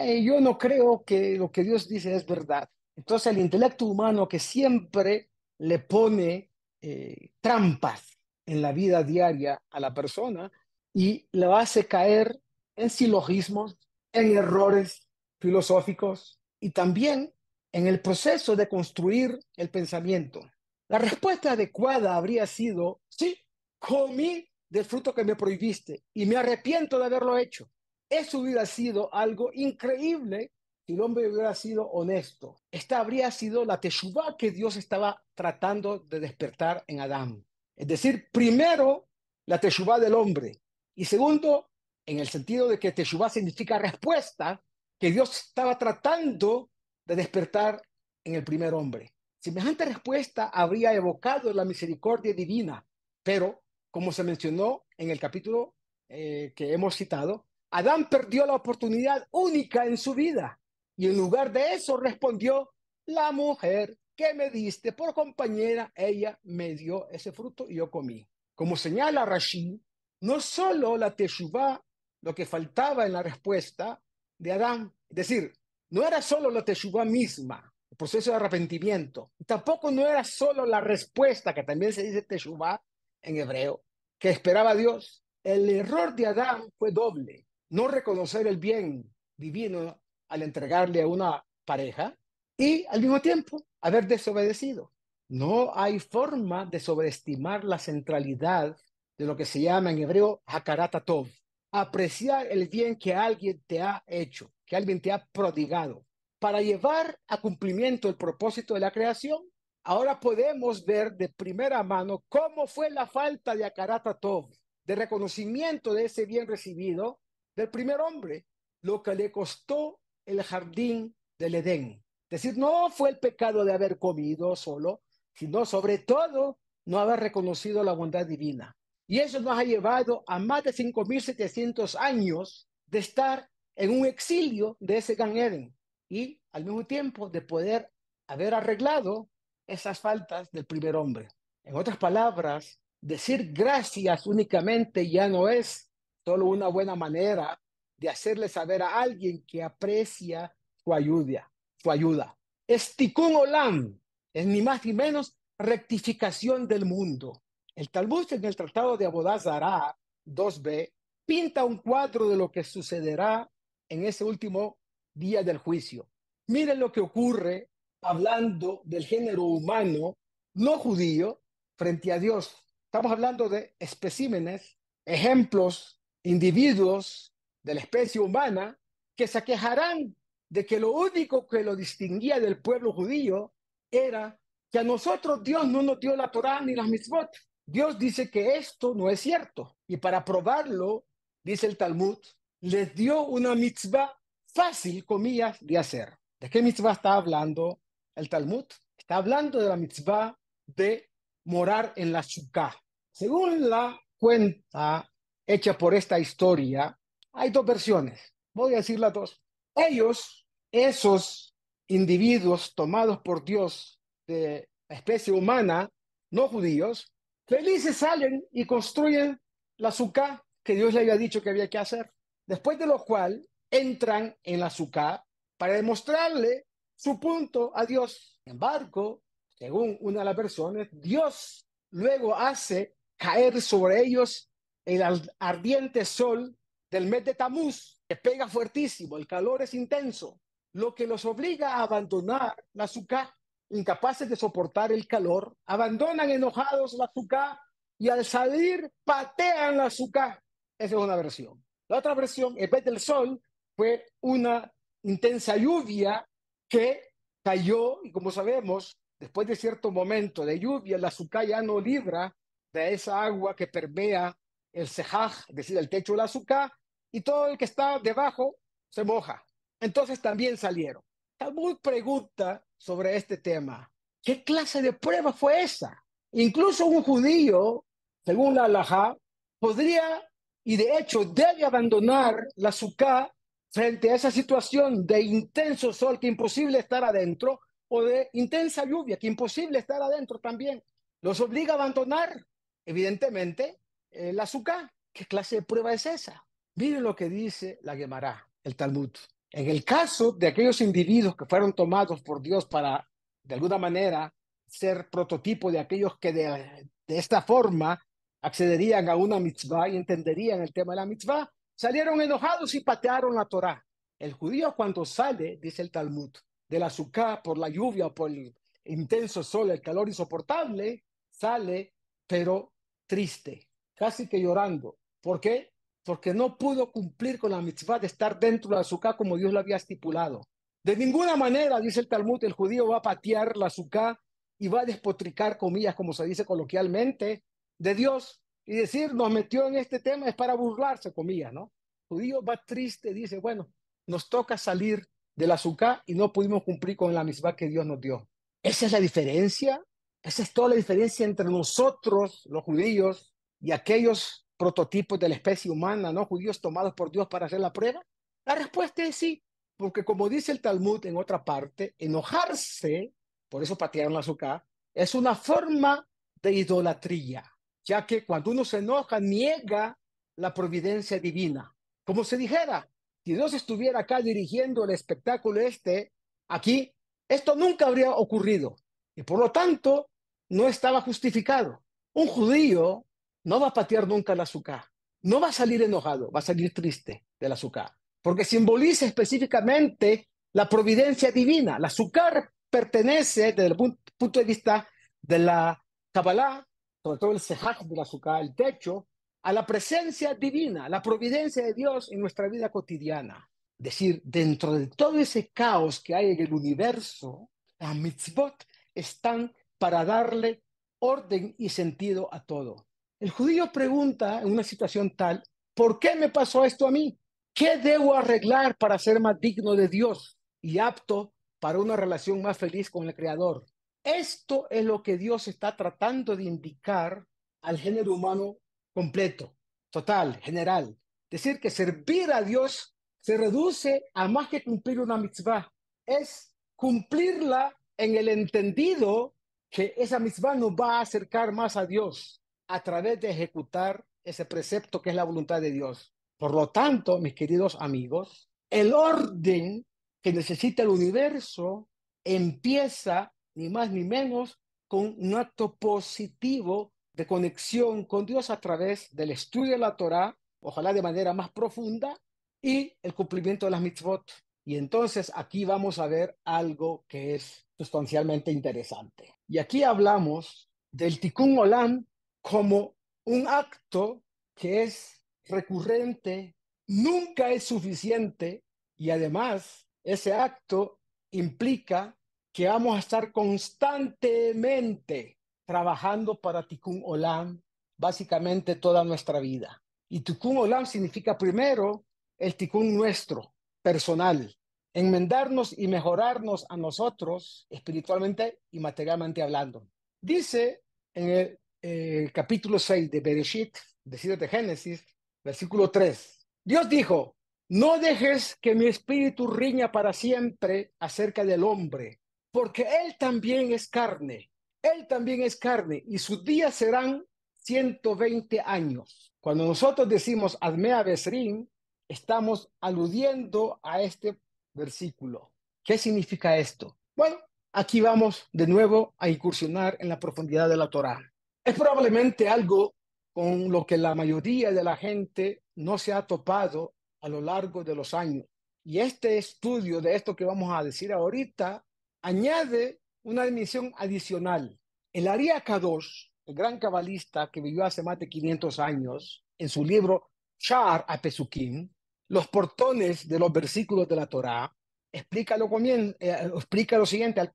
Eh, yo no creo que lo que Dios dice es verdad. Entonces el intelecto humano que siempre le pone eh, trampas en la vida diaria a la persona y le hace caer en silogismos, en errores filosóficos y también en el proceso de construir el pensamiento. La respuesta adecuada habría sido, sí, comí del fruto que me prohibiste y me arrepiento de haberlo hecho. Eso hubiera sido algo increíble si el hombre hubiera sido honesto. Esta habría sido la teshuva que Dios estaba tratando de despertar en Adán. Es decir, primero, la teshuva del hombre. Y segundo, en el sentido de que teshuva significa respuesta, que Dios estaba tratando de despertar en el primer hombre. Semejante respuesta habría evocado la misericordia divina, pero como se mencionó en el capítulo eh, que hemos citado, Adán perdió la oportunidad única en su vida y en lugar de eso respondió, la mujer que me diste por compañera, ella me dio ese fruto y yo comí. Como señala Rashid, no solo la teshuvah, lo que faltaba en la respuesta de Adán, es decir, no era solo la teshuvah misma, el proceso de arrepentimiento, tampoco no era solo la respuesta, que también se dice teshuvah en hebreo, que esperaba Dios. El error de Adán fue doble no reconocer el bien divino al entregarle a una pareja y al mismo tiempo haber desobedecido. No hay forma de sobreestimar la centralidad de lo que se llama en hebreo hakarat tov, apreciar el bien que alguien te ha hecho, que alguien te ha prodigado. Para llevar a cumplimiento el propósito de la creación, ahora podemos ver de primera mano cómo fue la falta de hakarat tov, de reconocimiento de ese bien recibido del primer hombre, lo que le costó el jardín del Edén. Es decir, no fue el pecado de haber comido solo, sino sobre todo no haber reconocido la bondad divina. Y eso nos ha llevado a más de 5.700 años de estar en un exilio de ese Gan Eden y al mismo tiempo de poder haber arreglado esas faltas del primer hombre. En otras palabras, decir gracias únicamente ya no es solo una buena manera de hacerle saber a alguien que aprecia su ayuda. Su ayuda. Es olam, es ni más ni menos rectificación del mundo. El Talmud en el Tratado de Abodazara 2b pinta un cuadro de lo que sucederá en ese último día del juicio. Miren lo que ocurre hablando del género humano no judío frente a Dios. Estamos hablando de especímenes, ejemplos, individuos de la especie humana que se quejarán de que lo único que lo distinguía del pueblo judío era que a nosotros Dios no nos dio la Torá ni las mitzvot. Dios dice que esto no es cierto. Y para probarlo, dice el Talmud, les dio una mitzvah fácil, comillas, de hacer. ¿De qué mitzvah está hablando el Talmud? Está hablando de la mitzvah de morar en la Sukkah. Según la cuenta hecha por esta historia, hay dos versiones. Voy a decir las dos. Ellos, esos individuos tomados por Dios de especie humana, no judíos, felices salen y construyen la Sukkah que Dios le había dicho que había que hacer. Después de lo cual entran en la Sukkah para demostrarle su punto a Dios. Sin embargo, según una de las versiones, Dios luego hace caer sobre ellos el ardiente sol del mes de Tamuz, que pega fuertísimo, el calor es intenso, lo que los obliga a abandonar la azúcar, incapaces de soportar el calor, abandonan enojados la azúcar y al salir patean la azúcar. Esa es una versión. La otra versión, en vez del sol, fue una intensa lluvia que cayó y como sabemos, después de cierto momento de lluvia, la azúcar ya no libra de esa agua que permea el cejaj, es decir, el techo del azúcar, y todo el que está debajo se moja. Entonces también salieron. Talmud pregunta sobre este tema. ¿Qué clase de prueba fue esa? Incluso un judío, según la halajá, podría y de hecho debe abandonar la azúcar frente a esa situación de intenso sol que imposible estar adentro o de intensa lluvia que imposible estar adentro también. Los obliga a abandonar, evidentemente, el azúcar. ¿Qué clase de prueba es esa? Miren lo que dice la Gemara, el Talmud. En el caso de aquellos individuos que fueron tomados por Dios para, de alguna manera, ser prototipo de aquellos que de, esta forma accederían a una mitzvah y entenderían el tema de la mitzvah, salieron enojados y patearon la Torah. El judío cuando sale, dice el Talmud, del azúcar por la lluvia o por el intenso sol, el calor insoportable, sale, pero triste, casi que llorando. ¿Por qué? Porque no pudo cumplir con la mitzvah de estar dentro del azúcar como Dios lo había estipulado. De ninguna manera, dice el Talmud, el judío va a patear la azúcar y va a despotricar, comillas, como se dice coloquialmente, de Dios y decir, nos metió en este tema es para burlarse, comillas, ¿no? El judío va triste, dice, bueno, nos toca salir del azúcar y no pudimos cumplir con la misma que Dios nos dio. Esa es la diferencia. Esa es toda la diferencia entre nosotros, los judíos, y aquellos prototipos de la especie humana, ¿no? Judíos tomados por Dios para hacer la prueba. La respuesta es sí, porque como dice el Talmud en otra parte, enojarse, por eso patearon el azúcar, es una forma de idolatría, ya que cuando uno se enoja, niega la providencia divina. Como se dijera, si Dios estuviera acá dirigiendo el espectáculo este, aquí, esto nunca habría ocurrido. Y por lo tanto, no estaba justificado. Un judío no va a patear nunca el azúcar. No va a salir enojado, va a salir triste del azúcar. Porque simboliza específicamente la providencia divina. El azúcar pertenece, desde el punto de vista de la Kabbalah, sobre todo el sejaj del azúcar, el techo, a la presencia divina, la providencia de Dios en nuestra vida cotidiana. Es decir, dentro de todo ese caos que hay en el universo, las mitzvot están para darle orden y sentido a todo. El judío pregunta en una situación tal, ¿por qué me pasó esto a mí? ¿Qué debo arreglar para ser más digno de Dios y apto para una relación más feliz con el Creador? Esto es lo que Dios está tratando de indicar al género humano completo, total, general. Decir que servir a Dios se reduce a más que cumplir una mitzvah, es cumplirla en el entendido que esa mitzvah nos va a acercar más a Dios a través de ejecutar ese precepto que es la voluntad de Dios. Por lo tanto, mis queridos amigos, el orden que necesita el universo empieza ni más ni menos con un acto positivo de conexión con Dios a través del estudio de la Torah ojalá de manera más profunda, y el cumplimiento de las mitzvot. Y entonces aquí vamos a ver algo que es sustancialmente interesante. Y aquí hablamos del tikkun olam como un acto que es recurrente, nunca es suficiente y además ese acto implica que vamos a estar constantemente trabajando para Tikkun Olam, básicamente toda nuestra vida. Y Tikkun Olam significa primero el Tikkun nuestro, personal, enmendarnos y mejorarnos a nosotros espiritualmente y materialmente hablando. Dice en el, eh, capítulo 6 de Bereshit, de Génesis, versículo 3, Dios dijo, no dejes que mi espíritu riña para siempre acerca del hombre, porque él también es carne, él también es carne, y sus días serán 120 años. Cuando nosotros decimos Admea Besrim, estamos aludiendo a este versículo. ¿Qué significa esto? Bueno, aquí vamos de nuevo a incursionar en la profundidad de la Torá. Es probablemente algo con lo que la mayoría de la gente no se ha topado a lo largo de los años. Y este estudio de esto que vamos a decir ahorita añade una dimensión adicional. El Aria Kadosh, el gran cabalista que vivió hace más de 500 años, en su libro Shar Apesukim, los portones de los versículos de la Torá, explica lo, eh, explica lo siguiente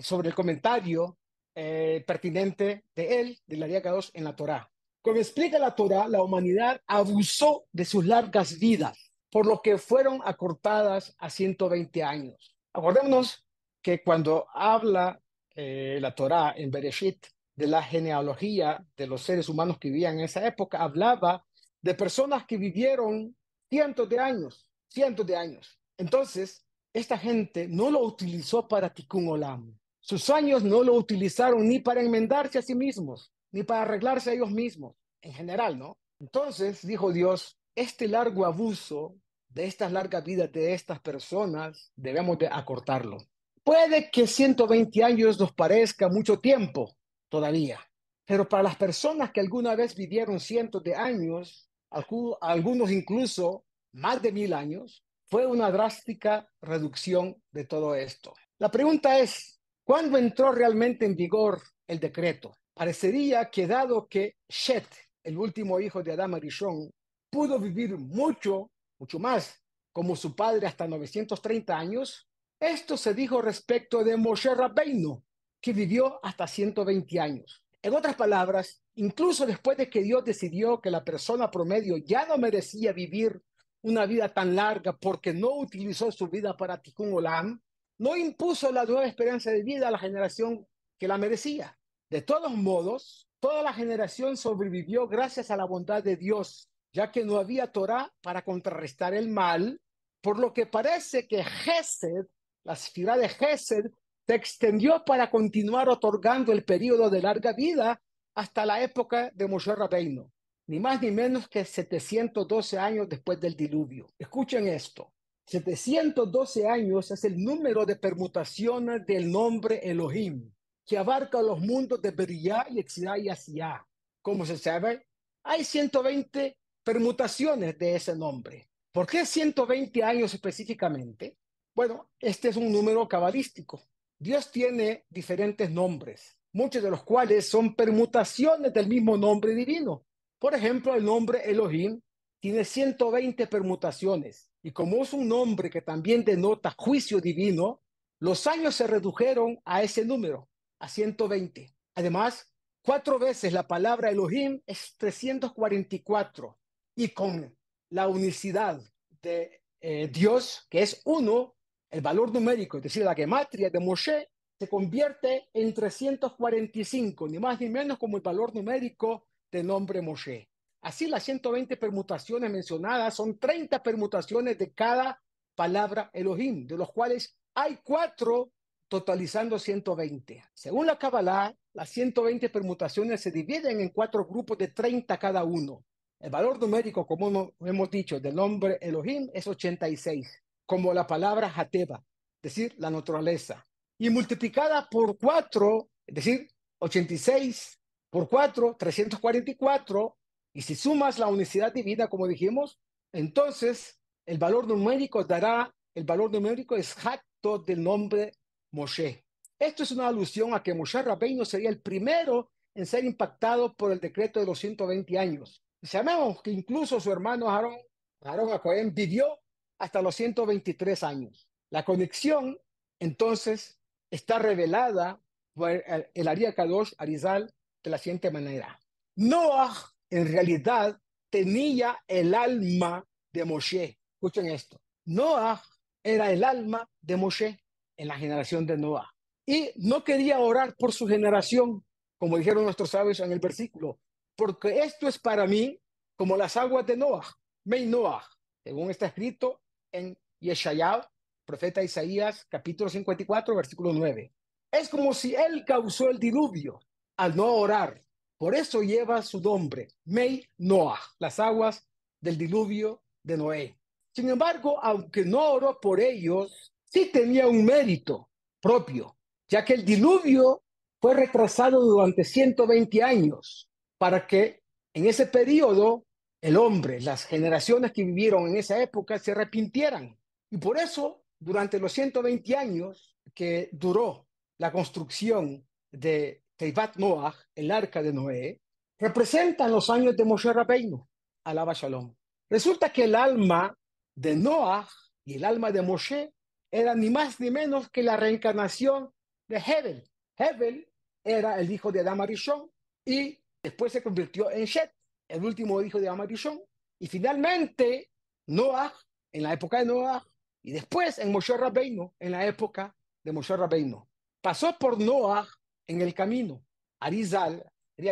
sobre el comentario eh, pertinente de él, del Aria Kadosh, en la Torá. Como explica la Torá, la humanidad abusó de sus largas vidas, por lo que fueron acortadas a 120 años. Acordémonos que cuando habla eh, la Torá en Bereshit de la genealogía de los seres humanos que vivían en esa época, hablaba de personas que vivieron cientos de años, cientos de años. Entonces, esta gente no lo utilizó para tikkun olam. Sus años no lo utilizaron ni para enmendarse a sí mismos, ni para arreglarse a ellos mismos, en general, ¿no? Entonces, dijo Dios, este largo abuso de estas largas vidas de estas personas, debemos de acortarlo. Puede que 120 años nos parezca mucho tiempo todavía, pero para las personas que alguna vez vivieron cientos de años, algunos incluso más de mil años, fue una drástica reducción de todo esto. La pregunta es, ¿cuándo entró realmente en vigor el decreto? Parecería que dado que Shet, el último hijo de Adán Arishon, pudo vivir mucho, mucho más como su padre hasta 930 años, esto se dijo respecto de Moshe Rabbeinu, que vivió hasta 120 años. En otras palabras, incluso después de que Dios decidió que la persona promedio ya no merecía vivir una vida tan larga porque no utilizó su vida para Tikkun Olam, no impuso la nueva esperanza de vida a la generación que la merecía. De todos modos, toda la generación sobrevivió gracias a la bondad de Dios, ya que no había Torah para contrarrestar el mal, por lo que parece que Gesed, la ciudad de Gesed, se extendió para continuar otorgando el periodo de larga vida hasta la época de Moshe Rabbeinu, ni más ni menos que 712 años después del diluvio. Escuchen esto. 712 años es el número de permutaciones del nombre Elohim que abarca los mundos de Beria y Exidá y Asiá. Como se sabe, hay 120 permutaciones de ese nombre. ¿Por qué 120 años específicamente? Bueno, este es un número cabalístico. Dios tiene diferentes nombres, muchos de los cuales son permutaciones del mismo nombre divino. Por ejemplo, el nombre Elohim tiene 120 permutaciones y como es un nombre que también denota juicio divino, los años se redujeron a ese número a 120. Además, cuatro veces la palabra Elohim es 344 y con la unicidad de eh, Dios, que es uno, el valor numérico, es decir, la gematria de Moshe, se convierte en 345, ni más ni menos como el valor numérico del nombre Moshe. Así las 120 permutaciones mencionadas son 30 permutaciones de cada palabra Elohim, de los cuales hay cuatro totalizando 120. Según la Kabbalah, las 120 permutaciones se dividen en cuatro grupos de 30 cada uno. El valor numérico, como hemos dicho, del nombre Elohim es 86, como la palabra Hateba, es decir, la naturaleza. Y multiplicada por 4, es decir, 86 por 4, 344, Y si sumas la unicidad divina, como dijimos, entonces el valor numérico dará, el valor numérico exacto del nombre Moshe. Esto es una alusión a que Moshe Rabbeinu sería el primero en ser impactado por el decreto de los 120 años. Sabemos que incluso su hermano Aarón, Aarón Acohen, vivió hasta los 123 años. La conexión, entonces, está revelada por el, el Aria Kadosh Arizal de la siguiente manera. Noah, en realidad, tenía el alma de Moshe. Escuchen esto. Noah era el alma de Moshe en la generación de Noah. Y no quería orar por su generación, como dijeron nuestros sabios en el versículo, porque esto es para mí como las aguas de Noah, Mei Noah, según está escrito en Yeshayahu, profeta Isaías, capítulo 54, versículo 9. Es como si él causó el diluvio al no orar. Por eso lleva su nombre, Mei Noah, las aguas del diluvio de Noé. Sin embargo, aunque no oró por ellos, sí tenía un mérito propio, ya que el diluvio fue retrasado durante 120 años para que en ese periodo el hombre, las generaciones que vivieron en esa época se arrepintieran. Y por eso, durante los 120 años que duró la construcción de Teibat Noah, el arca de Noé, representan los años de Moshe Rabbeinu, alaba Shalom. Resulta que el alma de Noah y el alma de Moshe era ni más ni menos que la reencarnación de Hebel. Hebel era el hijo de Adam Arishon y después se convirtió en Shet, el último hijo de Adam Arishon. Y finalmente Noah, en la época de Noah, y después en Moshe Rabbeinu, en la época de Moshe Rabbeinu. Pasó por Noah en el camino. Arizal,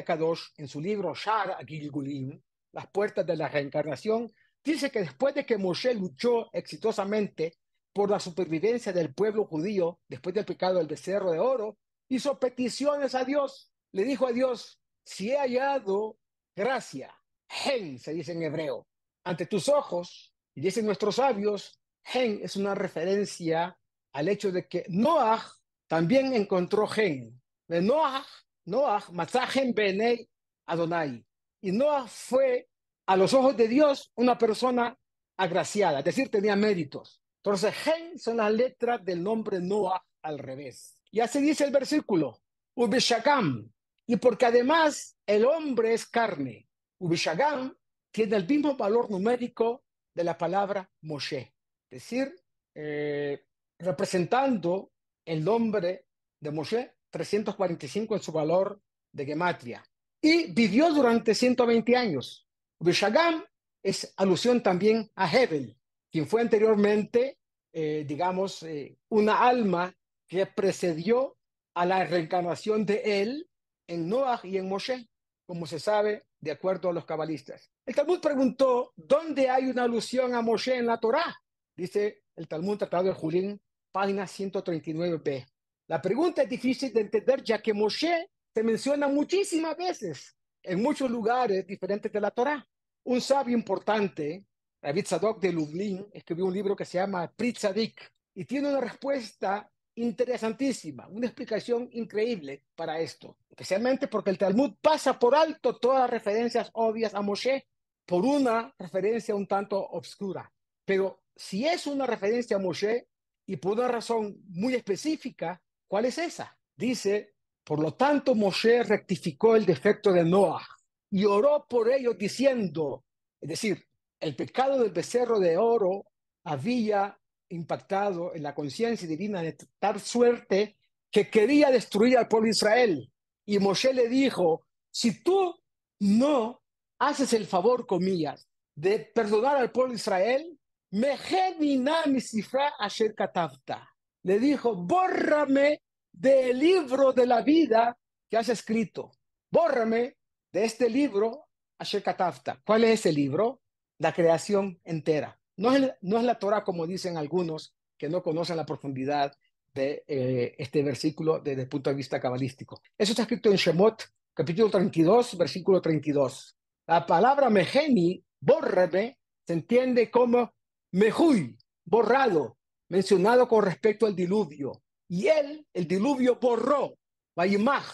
Kadosh, en su libro Shar Gilgulim, Las puertas de la reencarnación, dice que después de que Moshe luchó exitosamente por la supervivencia del pueblo judío después del pecado del becerro de oro, hizo peticiones a Dios. Le dijo a Dios, si he hallado gracia, gen se dice en hebreo, ante tus ojos, y dicen nuestros sabios, gen es una referencia al hecho de que Noah también encontró gen. Noah, Noah, Matzahen Benei Adonai. Y Noah fue a los ojos de Dios una persona agraciada, es decir, tenía méritos. Entonces, Gen son las letras del nombre Noah al revés. Y así dice el versículo, Ubishagam, y porque además el hombre es carne. Ubishagam tiene el mismo valor numérico de la palabra Moshe, es decir, eh, representando el nombre de Moshe 345 en su valor de gematria. Y vivió durante 120 años. Ubishagam es alusión también a Hebel, quien fue anteriormente, eh, digamos, eh, una alma que precedió a la reencarnación de él en Noah y en Moshe, como se sabe de acuerdo a los cabalistas. El Talmud preguntó, ¿dónde hay una alusión a Moshe en la Torá? Dice el Talmud Tratado de Julín, página 139b. La pregunta es difícil de entender ya que Moshe se menciona muchísimas veces en muchos lugares diferentes de la Torá. Un sabio importante David Sadok de Lublin escribió un libro que se llama Pritzadik y tiene una respuesta interesantísima, una explicación increíble para esto, especialmente porque el Talmud pasa por alto todas las referencias obvias a Moshe por una referencia un tanto obscura. Pero si es una referencia a Moshe y por una razón muy específica, ¿cuál es esa? Dice, por lo tanto Moshe rectificó el defecto de Noah y oró por ellos diciendo, es decir, el pecado del becerro de oro había impactado en la conciencia divina de tal suerte que quería destruir al pueblo de Israel. Y Moshe le dijo, si tú no haces el favor, comillas, de perdonar al pueblo de Israel, le dijo, bórrame del libro de la vida que has escrito. Bórrame de este libro, Asher Katafta. ¿Cuál es ese libro? la creación entera. No es, no es la Torah como dicen algunos que no conocen la profundidad de eh, este versículo desde el punto de vista cabalístico. Eso está escrito en Shemot, capítulo 32, versículo 32. La palabra mejeni, bórreme, se entiende como mehui, borrado, mencionado con respecto al diluvio. Y él, el diluvio, borró, Vayimach,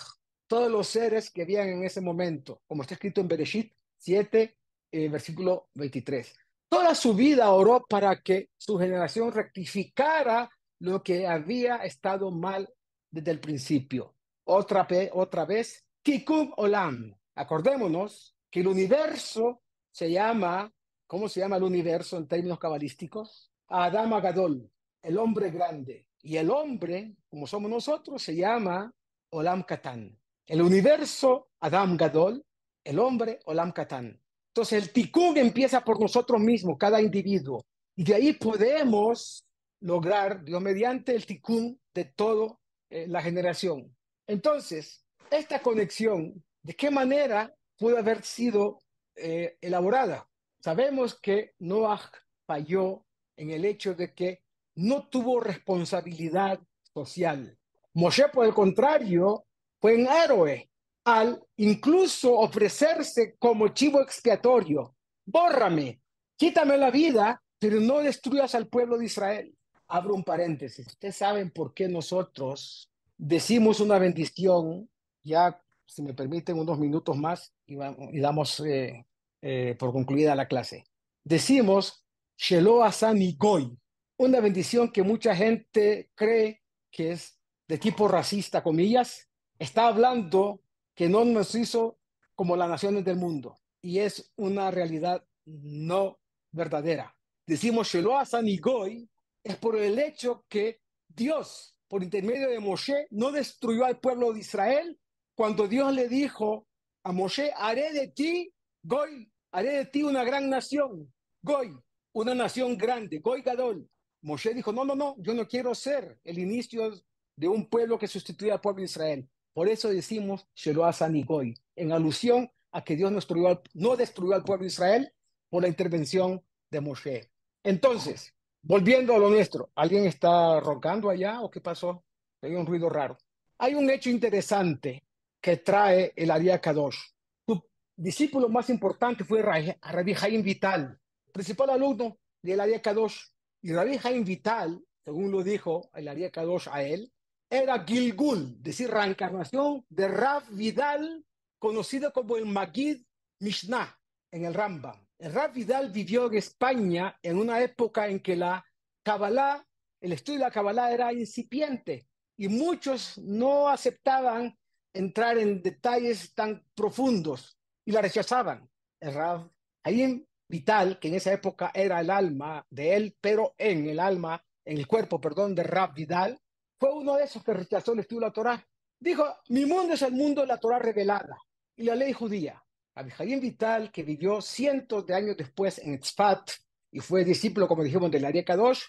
todos los seres que habían en ese momento, como está escrito en Bereshit, 7, eh, versículo 23. Toda su vida oró para que su generación rectificara lo que había estado mal desde el principio. Otra, otra vez, Tikkun Olam. Acordémonos que el universo se llama, ¿cómo se llama el universo en términos cabalísticos? Adam Agadol, el hombre grande. Y el hombre, como somos nosotros, se llama Olam Katan. El universo, Adam Gadol, el hombre, Olam Katan. Entonces el tikkun empieza por nosotros mismos, cada individuo. Y de ahí podemos lograr, Dios mediante, el tikkun de toda eh, la generación. Entonces, esta conexión, ¿de qué manera pudo haber sido eh, elaborada? Sabemos que Noah falló en el hecho de que no tuvo responsabilidad social. Moshe, por el contrario, fue un héroe al incluso ofrecerse como chivo expiatorio. Bórrame, quítame la vida, pero no destruyas al pueblo de Israel. Abro un paréntesis. Ustedes saben por qué nosotros decimos una bendición, ya si me permiten unos minutos más y, damos eh, eh, por concluida la clase. Decimos Shelo Asani Goy, una bendición que mucha gente cree que es de tipo racista, comillas, está hablando que no nos hizo como las naciones del mundo y es una realidad no verdadera. Decimos Shelo Asani Goy es por el hecho que Dios, por intermedio de Moshe, no destruyó al pueblo de Israel cuando Dios le dijo a Moshe, haré de ti, Goy, haré de ti una gran nación, Goy, una nación grande, Goy Gadol. Moshe dijo, no, no, no, yo no quiero ser el inicio de un pueblo que sustituya al pueblo de Israel. Por eso decimos Sheloah Goy, en alusión a que Dios no destruyó, no destruyó al pueblo de Israel por la intervención de Moshe. Entonces, volviendo a lo nuestro, ¿alguien está roncando allá o qué pasó? Hay un ruido raro. Hay un hecho interesante que trae el Ariya Kadosh. Su discípulo más importante fue Rabbi Haim Vital, principal alumno del Ariya Kadosh. Y Rabbi Haim Vital, según lo dijo el Ariya Kadosh a él, era Gilgul, decir, reencarnación de Rav Vidal, conocido como el Magid Mishnah en el Rambam. El Rav Vidal vivió en España en una época en que la Kabbalah, el estudio de la Kabbalah era incipiente y muchos no aceptaban entrar en detalles tan profundos y la rechazaban. El Rav Haim vital, que en esa época era el alma de él, pero en el alma, en el cuerpo, perdón, de Rab Vidal, fue uno de esos que rechazó el estudio de la Torah. Dijo, mi mundo es el mundo de la Torah revelada y la ley judía. Abijaim Vital, que vivió cientos de años después en Tzfat y fue discípulo, como dijimos, del Ariel Kadosh,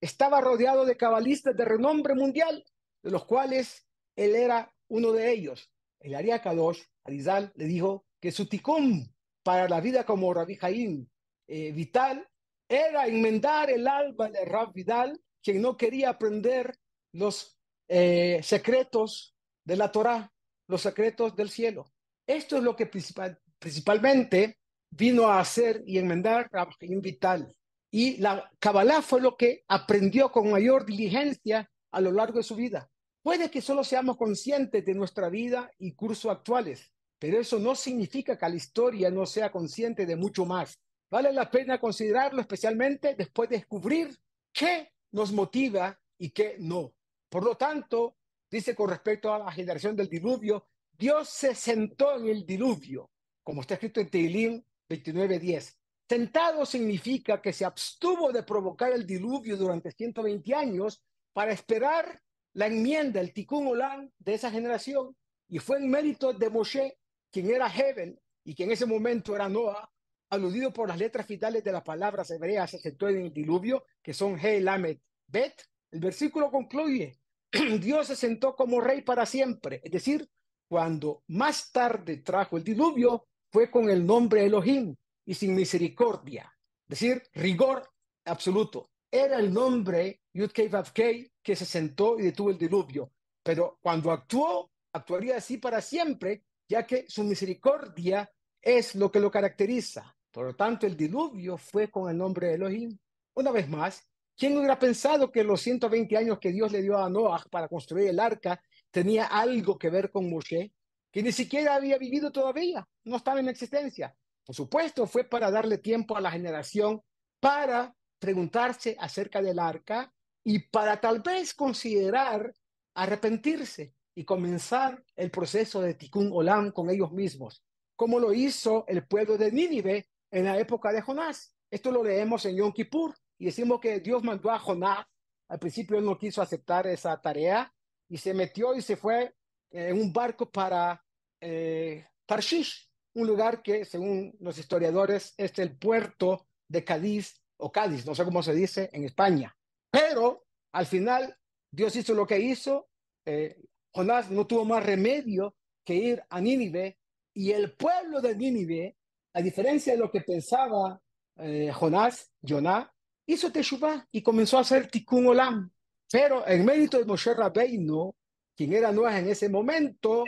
estaba rodeado de cabalistas de renombre mundial, de los cuales él era uno de ellos. El Ariel Kadosh, Arizal, le dijo que su ticón para la vida como Rabbi Jaim eh, Vital era enmendar el alma de Rab Vidal, quien no quería aprender los eh, secretos de la Torá, los secretos del cielo. Esto es lo que principalmente vino a hacer y enmendar Rab Jaim Vital. Y la Kabbalah fue lo que aprendió con mayor diligencia a lo largo de su vida. Puede que solo seamos conscientes de nuestra vida y curso actuales, pero eso no significa que la historia no sea consciente de mucho más. Vale la pena considerarlo especialmente después de descubrir qué nos motiva y qué no. Por lo tanto, dice con respecto a la generación del diluvio, Dios se sentó en el diluvio, como está escrito en Teilim 29:10. Sentado significa que se abstuvo de provocar el diluvio durante 120 años para esperar la enmienda, el tikkun olam de esa generación, y fue en mérito de Moshe quien era Heaven y que en ese momento era Noah, aludido por las letras finales de las palabras hebreas sentó en el diluvio, que son He, Lamed, Bet, el versículo concluye, (clears throat) Dios se sentó como rey para siempre, es decir, cuando más tarde trajo el diluvio, fue con el nombre Elohim y sin misericordia, es decir, rigor absoluto. Era el nombre Yud que se sentó y detuvo el diluvio, pero cuando actuó, actuaría así para siempre, ya que su misericordia es lo que lo caracteriza. Por lo tanto, el diluvio fue con el nombre de Elohim. Una vez más, ¿quién hubiera pensado que los 120 años que Dios le dio a Noah para construir el arca tenía algo que ver con Moshe, que ni siquiera había vivido todavía, no estaba en existencia? Por supuesto, fue para darle tiempo a la generación para preguntarse acerca del arca y para tal vez considerar arrepentirse y comenzar el proceso de Tikkun Olam con ellos mismos, como lo hizo el pueblo de Nínive en la época de Jonás. Esto lo leemos en Yom Kippur y decimos que Dios mandó a Jonás. Al principio él no quiso aceptar esa tarea y se metió y se fue en un barco para eh, Tarshish, un lugar que según los historiadores es el puerto de Cádiz o Cádiz, no sé cómo se dice en España. Pero al final Dios hizo lo que hizo. Eh, Jonás no tuvo más remedio que ir a Nínive y el pueblo de Nínive, a diferencia de lo que pensaba eh, Jonás, Jonás, hizo Teshuvah y comenzó a hacer Tikkun Olam. Pero en mérito de Moshe Rabbeinu, quien era Noah en ese momento,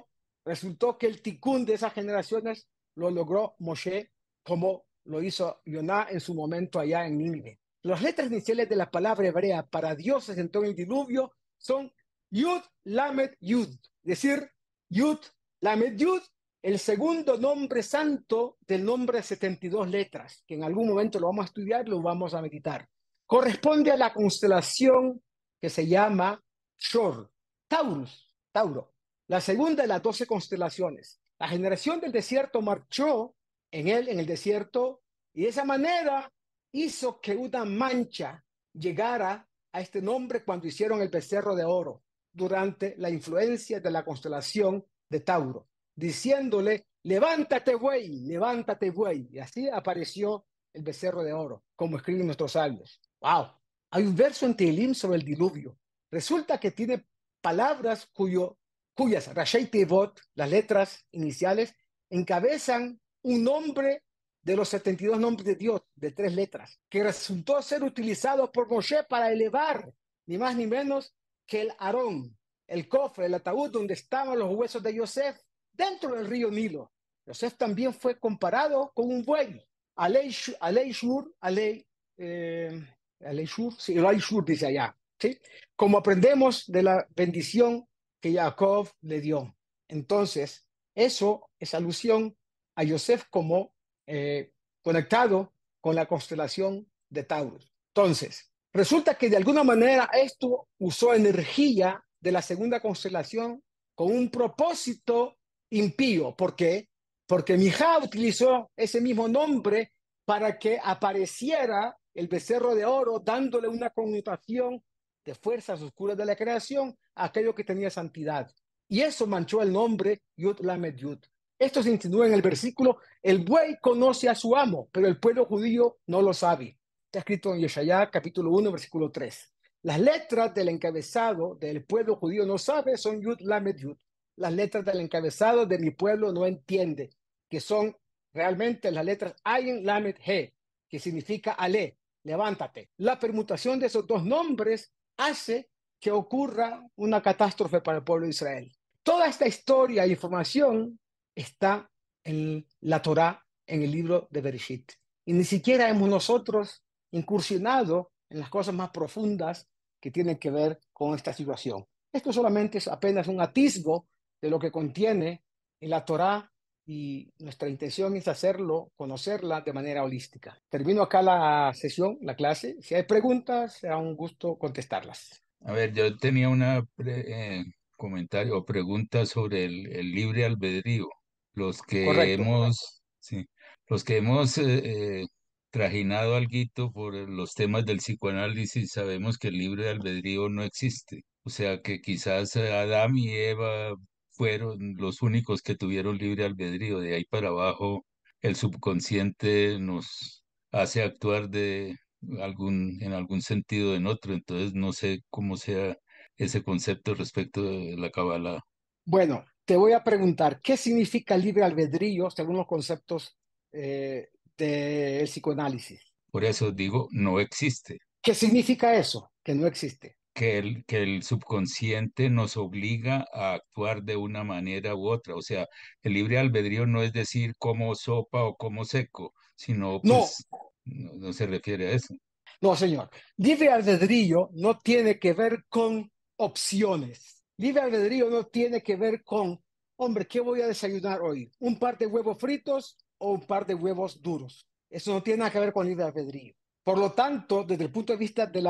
resultó que el Tikkun de esas generaciones lo logró Moshe como lo hizo Jonás en su momento allá en Nínive. Las letras iniciales de la palabra hebrea para Dios se sentó en el diluvio son Yud, Lamed, Yud. Decir, Yud, Lamed, Yud, el segundo nombre santo del nombre de 72 letras, que en algún momento lo vamos a estudiar, lo vamos a meditar. Corresponde a la constelación que se llama Shor, Taurus, Tauro, la segunda de las doce constelaciones. La generación del desierto marchó en él, en el desierto, y de esa manera hizo que una mancha llegara a este nombre cuando hicieron el becerro de oro durante la influencia de la constelación de Tauro, diciéndole, levántate, buey, levántate, buey. Y así apareció el becerro de oro, como escriben nuestros salmos. ¡Wow! Hay un verso en Tehilim sobre el diluvio. Resulta que tiene palabras cuyo, cuyas Rashei Tevot, las letras iniciales, encabezan un nombre de los 72 nombres de Dios, de tres letras, que resultó ser utilizado por Moshe para elevar, ni más ni menos, que el Aarón, el cofre, el ataúd donde estaban los huesos de Yosef, dentro del río Nilo. Yosef también fue comparado con un buey. Alei Shur, Alei, eh, Alei Shur, sí, Shur dice allá, ¿sí? Como aprendemos de la bendición que Jacob le dio. Entonces, eso es alusión a Yosef como eh, conectado con la constelación de Taurus. Entonces, resulta que de alguna manera esto usó energía de la segunda constelación con un propósito impío. ¿Por qué? Porque Mijá utilizó ese mismo nombre para que apareciera el becerro de oro, dándole una connotación de fuerzas oscuras de la creación a aquello que tenía santidad. Y eso manchó el nombre Yud Lamed Yud. Esto se insinúa en el versículo, el buey conoce a su amo, pero el pueblo judío no lo sabe. Está escrito en Yeshayá capítulo 1, versículo 3. Las letras del encabezado del pueblo judío no sabe son Yud Lamed Yud. Las letras del encabezado de mi pueblo no entiende, que son realmente las letras Ayin Lamed He, que significa Ale, levántate. La permutación de esos dos nombres hace que ocurra una catástrofe para el pueblo de Israel. Toda esta historia e información está en la Torá, en el libro de Bereshit. Y ni siquiera hemos nosotros incursionado en las cosas más profundas que tienen que ver con esta situación. Esto solamente es apenas un atisbo de lo que contiene en la Torá y nuestra intención es hacerlo, conocerla de manera holística. Termino acá la sesión, la clase. Si hay preguntas, será un gusto contestarlas. A ver, yo tenía una eh, comentario o pregunta sobre el, el libre albedrío. Los que hemos, sí, los que hemos eh, eh, trajinado algo por los temas del psicoanálisis sabemos que el libre albedrío no existe. O sea que quizás Adán y Eva fueron los únicos que tuvieron libre albedrío. De ahí para abajo, el subconsciente nos hace actuar de algún, en algún sentido en otro. Entonces no sé cómo sea ese concepto respecto de la Kabbalah. Bueno, te voy a preguntar, ¿qué significa libre albedrío según los conceptos eh, del psicoanálisis? Por eso digo, no existe. ¿Qué significa eso? Que no existe. Que el, que el subconsciente nos obliga a actuar de una manera u otra. O sea, el libre albedrío no es decir como sopa o como seco, sino pues, no. no se refiere a eso. No, señor. Libre albedrío no tiene que ver con opciones Libre albedrío no tiene que ver con, hombre, ¿qué voy a desayunar hoy? ¿Un par de huevos fritos o un par de huevos duros. Eso no tiene nada que ver con libre albedrío. Por lo tanto, desde el punto de vista del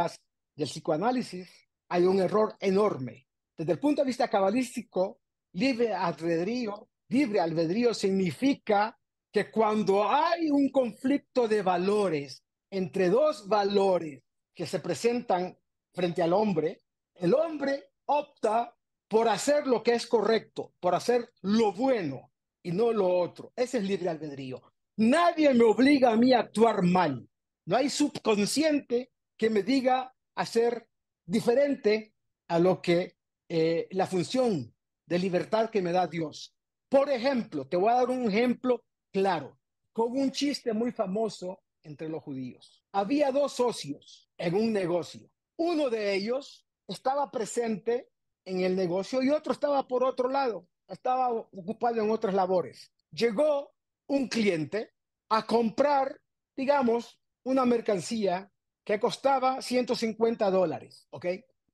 psicoanálisis, hay un error enorme. Desde el punto de vista cabalístico, libre albedrío, libre albedrío significa que cuando hay un conflicto de valores entre dos valores que se presentan frente al hombre, el hombre opta por hacer lo que es correcto, por hacer lo bueno y no lo otro. Ese es libre albedrío. Nadie me obliga a mí a actuar mal. No hay subconsciente que me diga hacer diferente a lo que eh, la función de libertad que me da Dios. Por ejemplo, te voy a dar un ejemplo claro, con un chiste muy famoso entre los judíos. Había dos socios en un negocio. Uno de ellos estaba presente en el negocio y otro estaba por otro lado, estaba ocupado en otras labores. Llegó un cliente a comprar, digamos, una mercancía que costaba 150 dólares, ¿ok?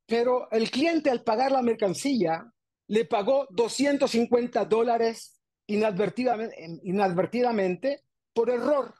Pero el cliente al pagar la mercancía le pagó 250 dólares inadvertidamente, por error.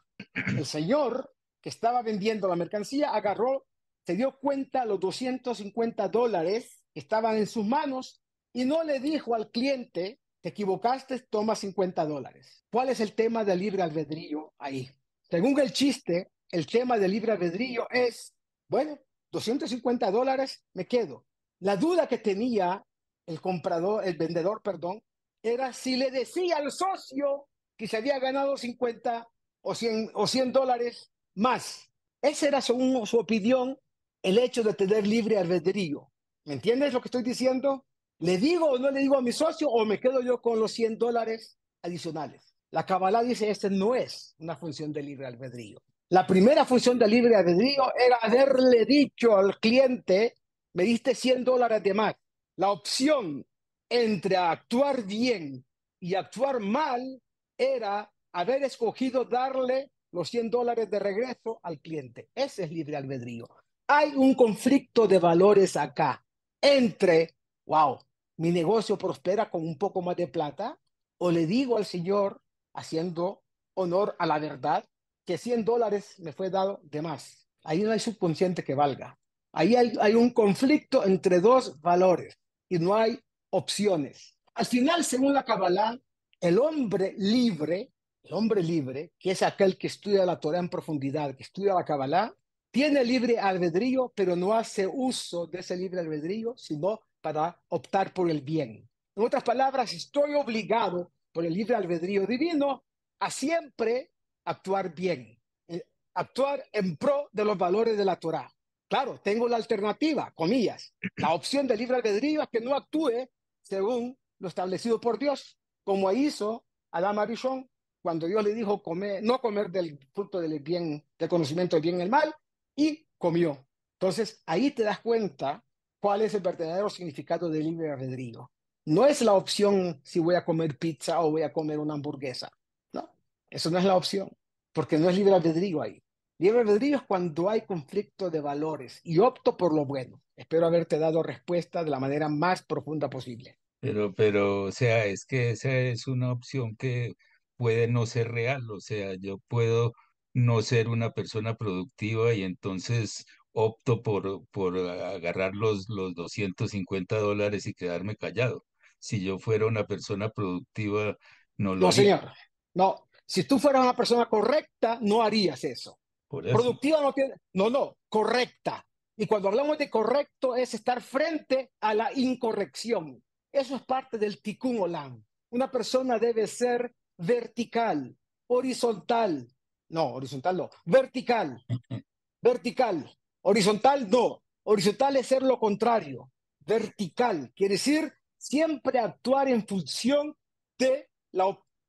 El señor que estaba vendiendo la mercancía agarró, se dio cuenta los 250 dólares que estaban en sus manos y no le dijo al cliente, te equivocaste, toma 50 dólares. ¿Cuál es el tema del libre albedrío ahí? Según el chiste, el tema del libre albedrío es, bueno, 250 dólares, me quedo. La duda que tenía el comprador, el vendedor, perdón, era si le decía al socio que se había ganado 50 o 100, o 100 dólares más. Ese era, según su opinión, el hecho de tener libre albedrío. ¿Me entiendes lo que estoy diciendo? ¿Le digo o no le digo a mi socio o me quedo yo con los 100 dólares adicionales? La Kabbalah dice, este no es una función de libre albedrío. La primera función de libre albedrío era haberle dicho al cliente, me diste 100 dólares de más. La opción entre actuar bien y actuar mal era haber escogido darle los 100 dólares de regreso al cliente. Ese es libre albedrío. Hay un conflicto de valores acá entre, wow, mi negocio prospera con un poco más de plata, o le digo al Señor, haciendo honor a la verdad, que 100 dólares me fue dado de más. Ahí no hay subconsciente que valga. Ahí hay, un conflicto entre dos valores y no hay opciones. Al final, según la Kabbalah, el hombre libre, el hombre libre, que es aquel que estudia la Torah en profundidad, que estudia la Kabbalah, tiene libre albedrío, pero no hace uso de ese libre albedrío, sino para optar por el bien. En otras palabras, estoy obligado por el libre albedrío divino a siempre actuar bien, eh, actuar en pro de los valores de la Torah. Claro, tengo la alternativa, comillas. La opción de libre albedrío es que no actúe según lo establecido por Dios, como hizo Adán Arishon cuando Dios le dijo comer, no comer del fruto del bien, del conocimiento del bien y el mal, y comió. Entonces, ahí te das cuenta cuál es el verdadero significado del libre albedrío. No es la opción si voy a comer pizza o voy a comer una hamburguesa. No, eso no es la opción, porque no es libre albedrío ahí. Libre albedrío es cuando hay conflicto de valores y opto por lo bueno. Espero haberte dado respuesta de la manera más profunda posible. Pero, pero, o sea, es que esa es una opción que puede no ser real. O sea, yo puedo no ser una persona productiva y entonces opto por, por agarrar los, los 250 dólares y quedarme callado. Si yo fuera una persona productiva, no lo No, señor. No, si tú fueras una persona correcta, no harías eso. Productiva no tiene, no, no, correcta. Y cuando hablamos de correcto es estar frente a la incorrección. Eso es parte del tikkun olam. Una persona debe ser vertical, horizontal. No, horizontal no, vertical. (laughs) vertical. Horizontal no. Horizontal es ser lo contrario. Vertical quiere decir siempre actuar en función de la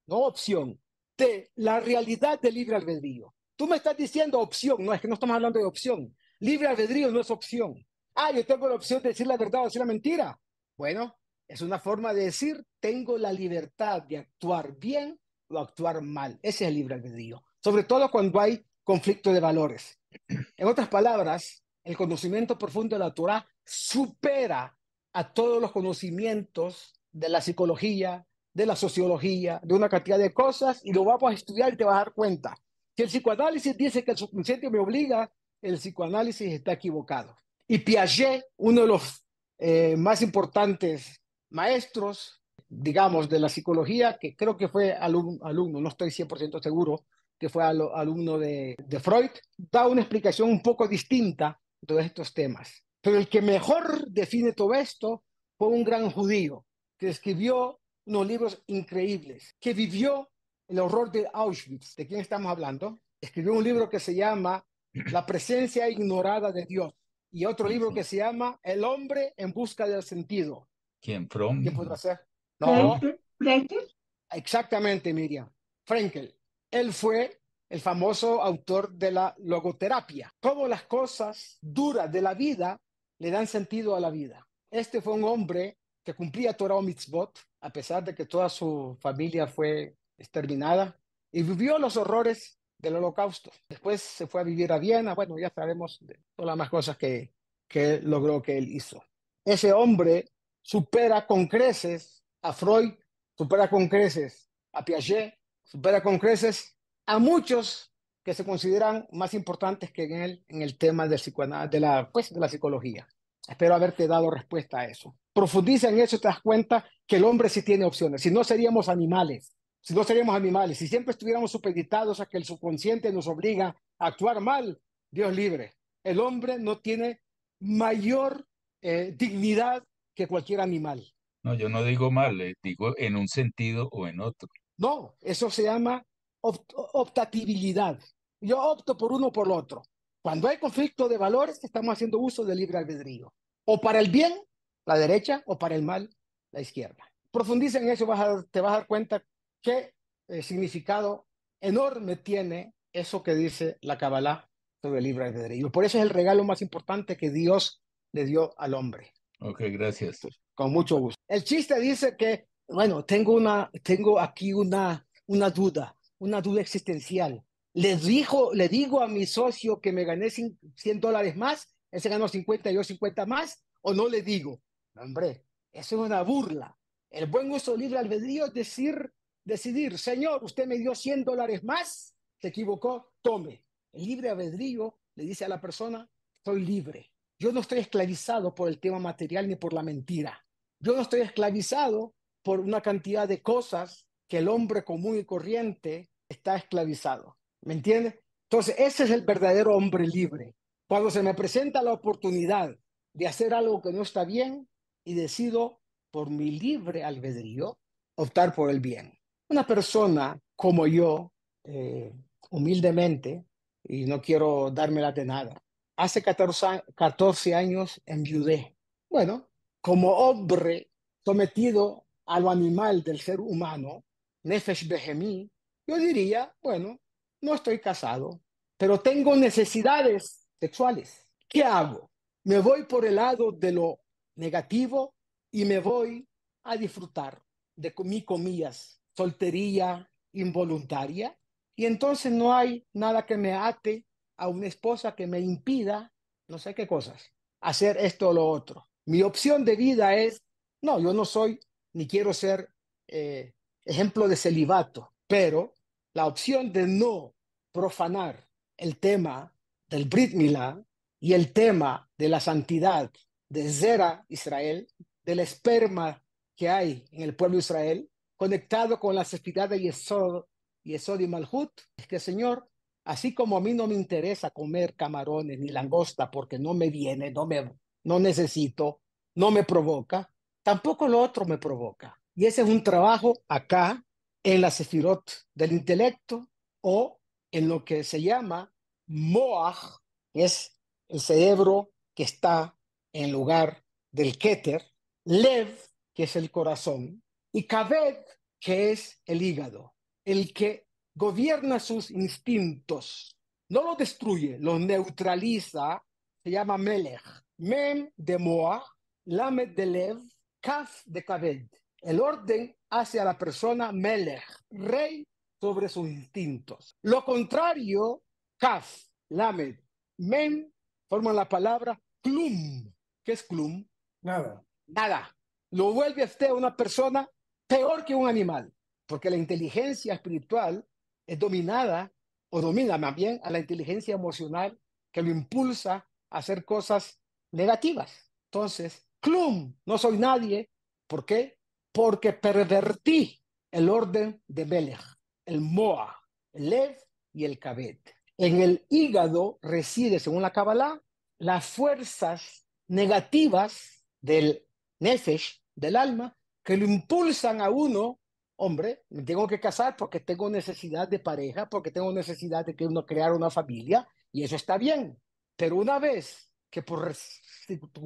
no opción, de la realidad del libre albedrío. Tú me estás diciendo opción, no es que no estamos hablando de opción. Libre albedrío no es opción. Ah, yo tengo la opción de decir la verdad o decir la mentira. Bueno, es una forma de decir, tengo la libertad de actuar bien o actuar mal. Ese es el libre albedrío. Sobre todo cuando hay conflicto de valores. En otras palabras, el conocimiento profundo de la Torah supera a todos los conocimientos de la psicología, de la sociología, de una cantidad de cosas, y lo vamos a estudiar y te vas a dar cuenta. Si el psicoanálisis dice que el subconsciente me obliga, el psicoanálisis está equivocado. Y Piaget, uno de los eh, más importantes maestros, digamos, de la psicología, que creo que fue alumno, no estoy 100% seguro, que fue alumno de, de Freud, da una explicación un poco distinta de estos temas. Pero el que mejor define todo esto fue un gran judío que escribió unos libros increíbles, que vivió el horror de Auschwitz. ¿De quién estamos hablando? Escribió un libro que se llama La presencia ignorada de Dios y otro libro que se llama El hombre en busca del sentido. ¿Quién? Fromm. ¿Quién podrá ser? No. ¿Frenkel? Exactamente, Miriam. Frenkel. Él fue el famoso autor de la logoterapia. Todas las cosas duras de la vida le dan sentido a la vida. Este fue un hombre que cumplía Torah o mitzvot, a pesar de que toda su familia fue exterminada, y vivió los horrores del holocausto. Después se fue a vivir a Viena, bueno, ya sabemos de todas las más cosas que, que logró que él hizo. Ese hombre supera con creces a Freud, supera con creces a Piaget, supera con creces a muchos que se consideran más importantes que él en el tema del de la, pues, de la psicología. Espero haberte dado respuesta a eso. Profundiza en eso y te das cuenta que el hombre sí tiene opciones. Si no, seríamos animales. Si no, seríamos animales. Si siempre estuviéramos supeditados a que el subconsciente nos obliga a actuar mal, Dios libre. El hombre no tiene mayor eh, dignidad que cualquier animal. No, yo no digo mal, eh, digo en un sentido o en otro. No, eso se llama optatibilidad. Yo opto por uno o por el otro. Cuando hay conflicto de valores, estamos haciendo uso del libre albedrío. O para el bien, la derecha, o para el mal, la izquierda. Profundiza en eso, te vas a dar cuenta qué eh, significado enorme tiene eso que dice la Kabbalah sobre el libre albedrío. Por eso es el regalo más importante que Dios le dio al hombre. Ok, gracias. Con mucho gusto. El chiste dice que, bueno, tengo, una, tengo aquí una, una duda, una duda existencial. Le, dijo, le digo a mi socio que me gané 100 dólares más, él ganó 50 y yo 50 más, o no le digo. hombre, eso es una burla. El buen uso libre albedrío es decir, decidir, señor, usted me dio 100 dólares más, se equivocó, tome. El libre albedrío le dice a la persona, soy libre. Yo no estoy esclavizado por el tema material ni por la mentira. Yo no estoy esclavizado por una cantidad de cosas que el hombre común y corriente está esclavizado. ¿Me entiende? Entonces, ese es el verdadero hombre libre. Cuando se me presenta la oportunidad de hacer algo que no está bien y decido por mi libre albedrío optar por el bien. Una persona como yo, eh, humildemente, y no quiero dármela de nada, hace 14, 14 años enviudé. Bueno, como hombre sometido a lo animal del ser humano, Nefesh Behemí, yo diría, bueno, no estoy casado, pero tengo necesidades sexuales. ¿Qué hago? Me voy por el lado de lo negativo y me voy a disfrutar de mi comillas, soltería involuntaria. Y entonces no hay nada que me ate a una esposa que me impida, no sé qué cosas, hacer esto o lo otro. Mi opción de vida es, no, yo no soy ni quiero ser eh, ejemplo de celibato, pero la opción de no profanar el tema del Brit Milá y el tema de la santidad de Zera Israel, del esperma que hay en el pueblo de Israel, conectado con la sefidad de Yesod, Yesod y Malhut, es que Señor, Así como a mí no me interesa comer camarones ni langosta porque no me viene, no me no necesito, no me provoca, tampoco lo otro me provoca. Y ese es un trabajo acá en la sefirot del intelecto o en lo que se llama moach, es el cerebro que está en lugar del keter, lev, que es el corazón, y kaved, que es el hígado, el que gobierna sus instintos, no lo destruye, lo neutraliza, se llama Melech. Mem de Moa, Lamed de Lev, Kaf de Kaved. El orden hace a la persona Melech, rey sobre sus instintos. Lo contrario, Kaf, Lamed, Mem, forman la palabra Klum. ¿Qué es Klum? Nada. Nada. Lo vuelve a usted una persona peor que un animal, porque la inteligencia espiritual es dominada o domina más bien a la inteligencia emocional que lo impulsa a hacer cosas negativas. Entonces, Klum, no soy nadie. ¿Por qué? Porque pervertí el orden de Melech, el Moa, el Lev y el Kabet. En el hígado reside, según la Kabbalah, las fuerzas negativas del Nefesh, del alma, que lo impulsan a uno, hombre, me tengo que casar porque tengo necesidad de pareja, porque tengo necesidad de que uno crear una familia, y eso está bien. Pero una vez que por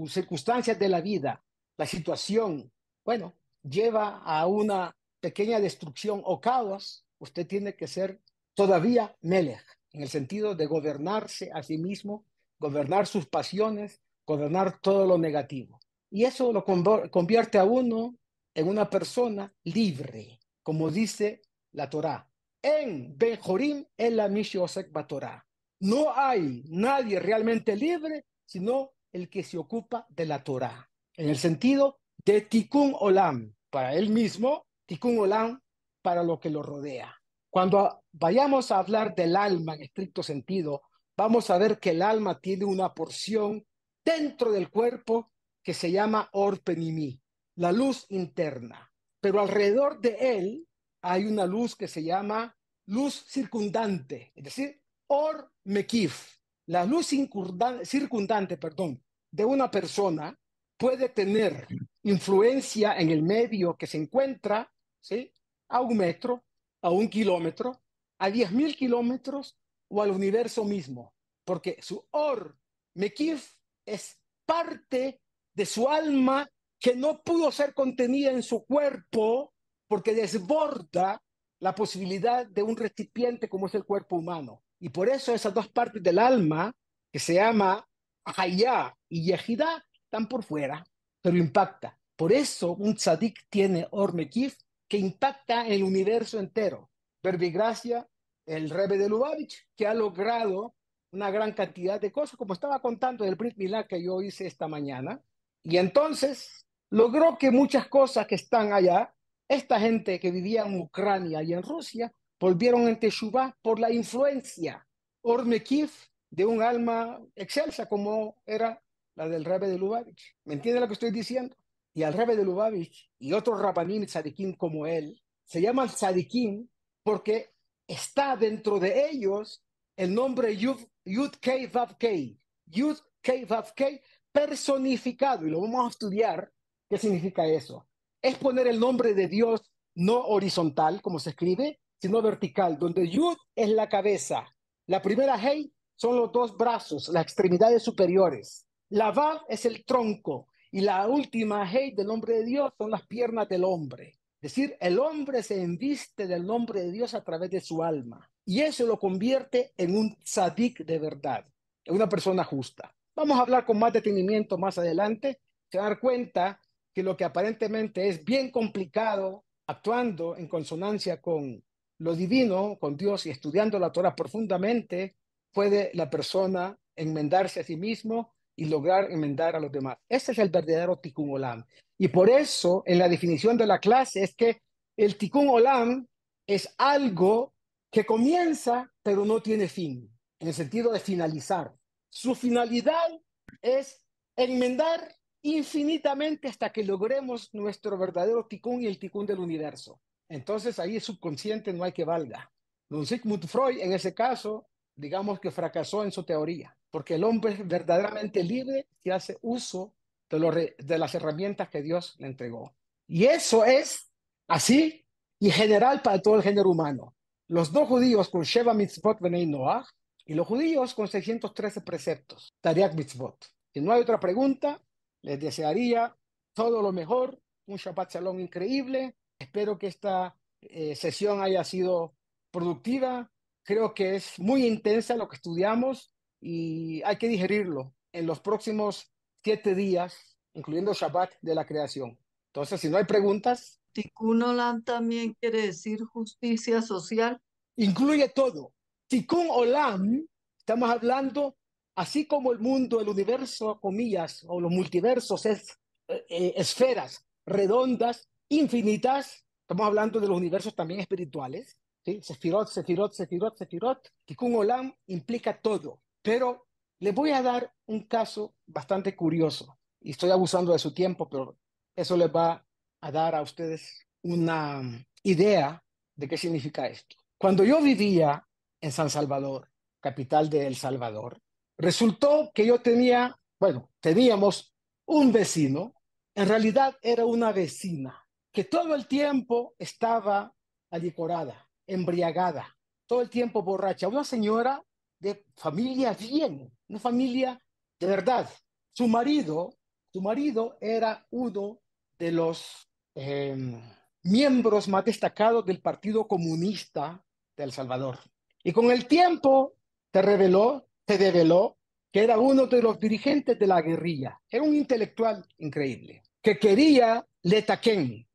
circunstancias de la vida, la situación, bueno, lleva a una pequeña destrucción o caos, usted tiene que ser todavía Melech, en el sentido de gobernarse a sí mismo, gobernar sus pasiones, gobernar todo lo negativo. Y eso lo convierte a uno en una persona libre, como dice la Torá. En Benjorim en la Mishiosek Torah. No hay nadie realmente libre, sino el que se ocupa de la Torá. En el sentido de Tikkun Olam, para él mismo, Tikkun Olam para lo que lo rodea. Cuando vayamos a hablar del alma en estricto sentido, vamos a ver que el alma tiene una porción dentro del cuerpo que se llama Orpenimi, la luz interna. Pero alrededor de él hay una luz que se llama luz circundante, es decir, Or Mekif. La luz circundante, perdón, de una persona puede tener influencia en el medio que se encuentra, ¿sí? A un metro, a un kilómetro, a diez mil kilómetros o al universo mismo, porque su Or Mekif es parte de su alma que no pudo ser contenida en su cuerpo porque desborda la posibilidad de un recipiente como es el cuerpo humano. Y por eso esas dos partes del alma, que se llama Hayá y Yehidá, están por fuera, pero impacta. Por eso un tzadik tiene Ormekif que impacta el universo entero. Verbigracia, el Rebbe de Lubavitch, que ha logrado una gran cantidad de cosas, como estaba contando del Brit Milá que yo hice esta mañana. Y entonces logró que muchas cosas que están allá, esta gente que vivía en Ucrania y en Rusia, volvieron en Teshuvah por la influencia Ormekif de un alma excelsa como era la del Rebbe de Lubavitch. ¿Me entiende lo que estoy diciendo? Y al Rebbe de Lubavitch y otros rabanim tzadikim como él, se llaman tzadikim porque está dentro de ellos el nombre Yud, Yud Kei Vav Kei, Yud Kei Vav Kei personificado, y lo vamos a estudiar, ¿qué significa eso? Es poner el nombre de Dios no horizontal, como se escribe, sino vertical, donde Yud es la cabeza. La primera Hei son los dos brazos, las extremidades superiores. La Vav es el tronco. Y la última Hei del nombre de Dios son las piernas del hombre. Es decir, el hombre se enviste del nombre de Dios a través de su alma. Y eso lo convierte en un tzadik de verdad, en una persona justa. Vamos a hablar con más detenimiento más adelante. Se dar cuenta que lo que aparentemente es bien complicado, actuando en consonancia con lo divino, con Dios y estudiando la Torah profundamente, puede la persona enmendarse a sí mismo y lograr enmendar a los demás. Ese es el verdadero tikkun olam. Y por eso, en la definición de la clase, es que el tikkun olam es algo que comienza, pero no tiene fin, en el sentido de finalizar. Su finalidad es enmendar infinitamente hasta que logremos nuestro verdadero tikkun y el tikkun del universo. Entonces ahí es subconsciente, no hay que valga. Don Sigmund Freud, en ese caso, digamos que fracasó en su teoría, porque el hombre es verdaderamente libre y hace uso de, las herramientas que Dios le entregó. Y eso es así y general para todo el género humano. Los dos judíos con Sheva Mitzvot Benei Noach y los judíos con 613 preceptos, Tariak Mitzvot. Si no hay otra pregunta, les desearía todo lo mejor, un Shabbat Shalom increíble Espero que esta eh, sesión haya sido productiva. Creo que es muy intensa lo que estudiamos y hay que digerirlo en los próximos siete días, incluyendo Shabbat de la creación. Entonces, si no hay preguntas. Tikkun Olam también quiere decir justicia social. Incluye todo. Tikkun Olam, estamos hablando, así como el mundo, el universo, comillas, o los multiversos es eh, eh, esferas redondas, infinitas, estamos hablando de los universos también espirituales, ¿sí? Sefirot, Sefirot, Sefirot, Sefirot. Tikkun Olam implica todo, pero les voy a dar un caso bastante curioso y estoy abusando de su tiempo, pero eso les va a dar a ustedes una idea de qué significa esto. Cuando yo vivía en San Salvador, capital de El Salvador, resultó que yo tenía, bueno, teníamos un vecino, en realidad era una vecina, que todo el tiempo estaba alicorada, embriagada, todo el tiempo borracha, una señora de familia bien, una familia de verdad. Su marido, su marido era uno de los em, miembros más destacados del Partido Comunista de El Salvador. Y con el tiempo se reveló, se develó que era uno de los dirigentes de la guerrilla. Era un intelectual increíble, que quería Letaquén,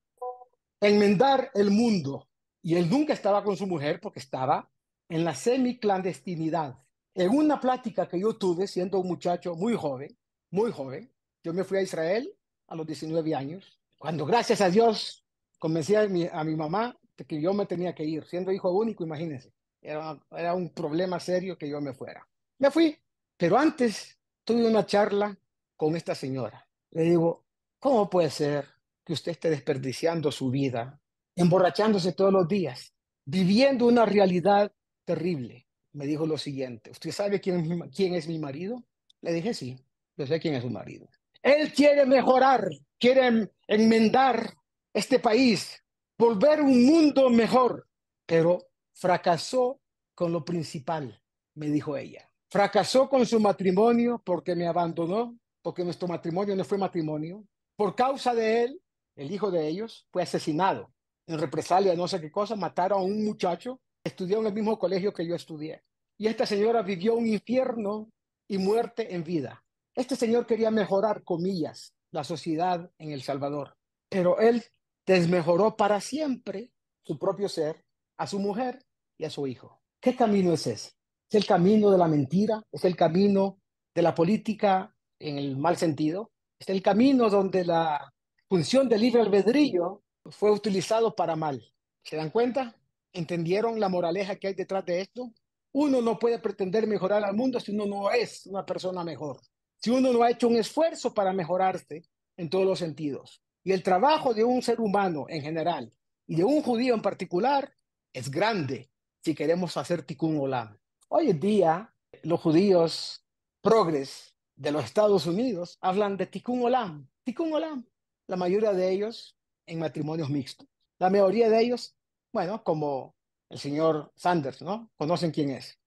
enmendar el mundo. Y él nunca estaba con su mujer porque estaba en la semiclandestinidad. En una plática que yo tuve siendo un muchacho muy joven, muy joven, yo me fui a Israel a los 19 años, cuando gracias a Dios convencí a mi, a mi mamá de que yo me tenía que ir, siendo hijo único, imagínense. Era, era un problema serio que yo me fuera. Me fui, pero antes tuve una charla con esta señora. Le digo, ¿cómo puede ser que usted esté desperdiciando su vida, emborrachándose todos los días, viviendo una realidad terrible? Me dijo lo siguiente, ¿usted sabe quién, quién es mi marido? Le dije, sí, yo sé quién es su marido. Él quiere mejorar, quiere enmendar este país, volver un mundo mejor, pero fracasó con lo principal, me dijo ella. Fracasó con su matrimonio porque me abandonó, porque nuestro matrimonio no fue matrimonio. Por causa de él, el hijo de ellos fue asesinado. En represalia, no sé qué cosa, mataron a un muchacho estudió en el mismo colegio que yo estudié. Y esta señora vivió un infierno y muerte en vida. Este señor quería mejorar, comillas, la sociedad en El Salvador, pero él desmejoró para siempre su propio ser, a su mujer y a su hijo. ¿Qué camino es ese? ¿Es el camino de la mentira? ¿Es el camino de la política en el mal sentido? ¿Es el camino donde la función del libre albedrío fue utilizado para mal? ¿Se dan cuenta? ¿Entendieron la moraleja que hay detrás de esto? Uno no puede pretender mejorar al mundo si uno no es una persona mejor. Si uno no ha hecho un esfuerzo para mejorarse en todos los sentidos. Y el trabajo de un ser humano en general y de un judío en particular es grande si queremos hacer tikkun olam. Hoy en día, los judíos progres de los Estados Unidos hablan de tikkun olam. Tikkun olam. La mayoría de ellos en matrimonios mixtos. La mayoría de ellos, bueno, como el señor Sanders, ¿no? Conocen quién es.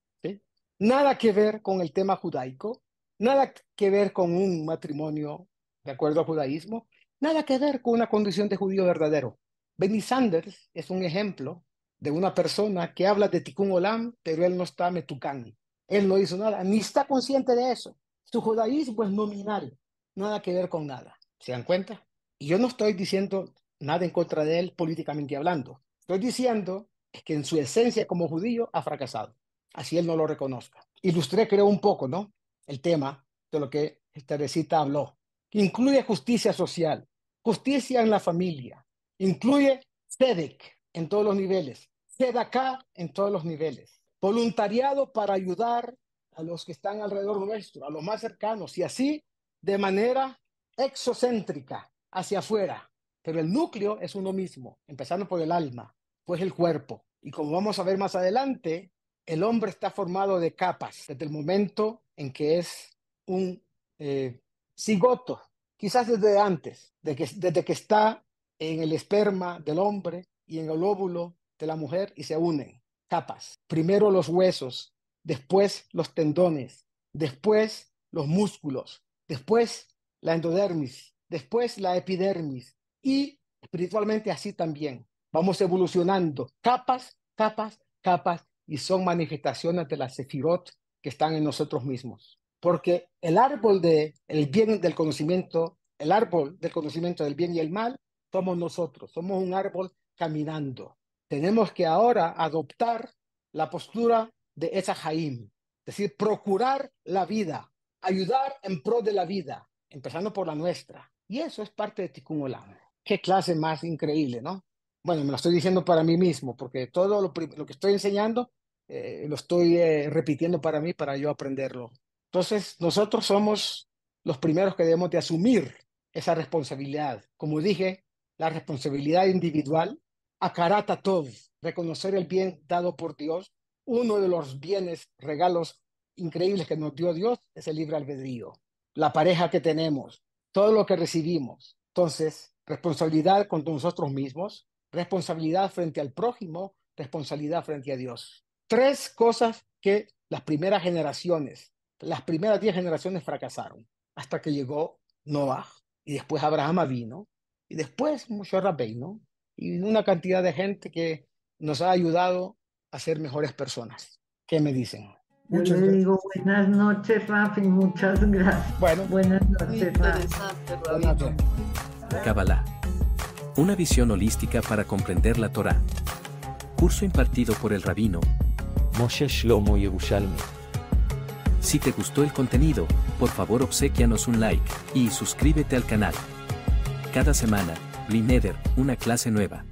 Nada que ver con el tema judaico, nada que ver con un matrimonio de acuerdo al judaísmo, Nada que ver con una condición de judío verdadero. Benny Sanders es un ejemplo de una persona que habla de Tikkun Olam, pero él no está metucán. Él no hizo nada, ni está consciente de eso. Su judaísmo es nominal, nada que ver con nada. ¿Se dan cuenta? Y yo no estoy diciendo nada en contra de él políticamente hablando. Estoy diciendo que en su esencia como judío ha fracasado. Así él no lo reconozca. Ilustré, creo, un poco, ¿no? El tema de lo que Teresita habló que incluye justicia social, justicia en la familia, incluye SEDEC en todos los niveles, SEDACA en todos los niveles, voluntariado para ayudar a los que están alrededor nuestro, a los más cercanos, y así de manera exocéntrica hacia afuera. Pero el núcleo es uno mismo, empezando por el alma, pues el cuerpo. Y como vamos a ver más adelante, el hombre está formado de capas desde el momento en que es un eh, cigoto, quizás desde antes, desde que está en el esperma del hombre y en el óvulo de la mujer y se unen capas. Primero los huesos, después los tendones, después los músculos, después la endodermis, después la epidermis y espiritualmente así también. Vamos evolucionando capas, capas, capas y son manifestaciones de la sefirot que están en nosotros mismos porque el árbol de el bien del conocimiento, el árbol del conocimiento del bien y el mal, somos nosotros, somos un árbol caminando. Tenemos que ahora adoptar la postura de esa Jaim, es decir, procurar la vida, ayudar en pro de la vida, empezando por la nuestra. Y eso es parte de Tikkun Olam. Qué clase más increíble, ¿no? bueno, me lo estoy diciendo para mí mismo, porque todo lo, que estoy enseñando eh, lo estoy eh, repitiendo para mí, para yo aprenderlo. Entonces, nosotros somos los primeros que debemos de asumir esa responsabilidad. Como dije, la responsabilidad individual, akarata todo, reconocer el bien dado por Dios. Uno de los bienes, regalos increíbles que nos dio Dios es el libre albedrío. La pareja que tenemos, todo lo que recibimos. Entonces, responsabilidad contra nosotros mismos, responsabilidad frente al prójimo, responsabilidad frente a Dios. Tres cosas que las primeras generaciones, las primeras diez generaciones fracasaron, hasta que llegó Noah, y después Abraham vino, y después Moshe ¿no? y una cantidad de gente que nos ha ayudado a ser mejores personas. ¿Qué me dicen? Yo le digo buenas noches, Rafi, muchas gracias. Bueno, buenas noches, Rafi. Kabbalah. Una visión holística para comprender la Torah. Curso impartido por el rabino Moshe Shlomo Yerushalmi. Si te gustó el contenido, por favor obsequianos un like y suscríbete al canal. Cada semana, Blineder, una clase nueva.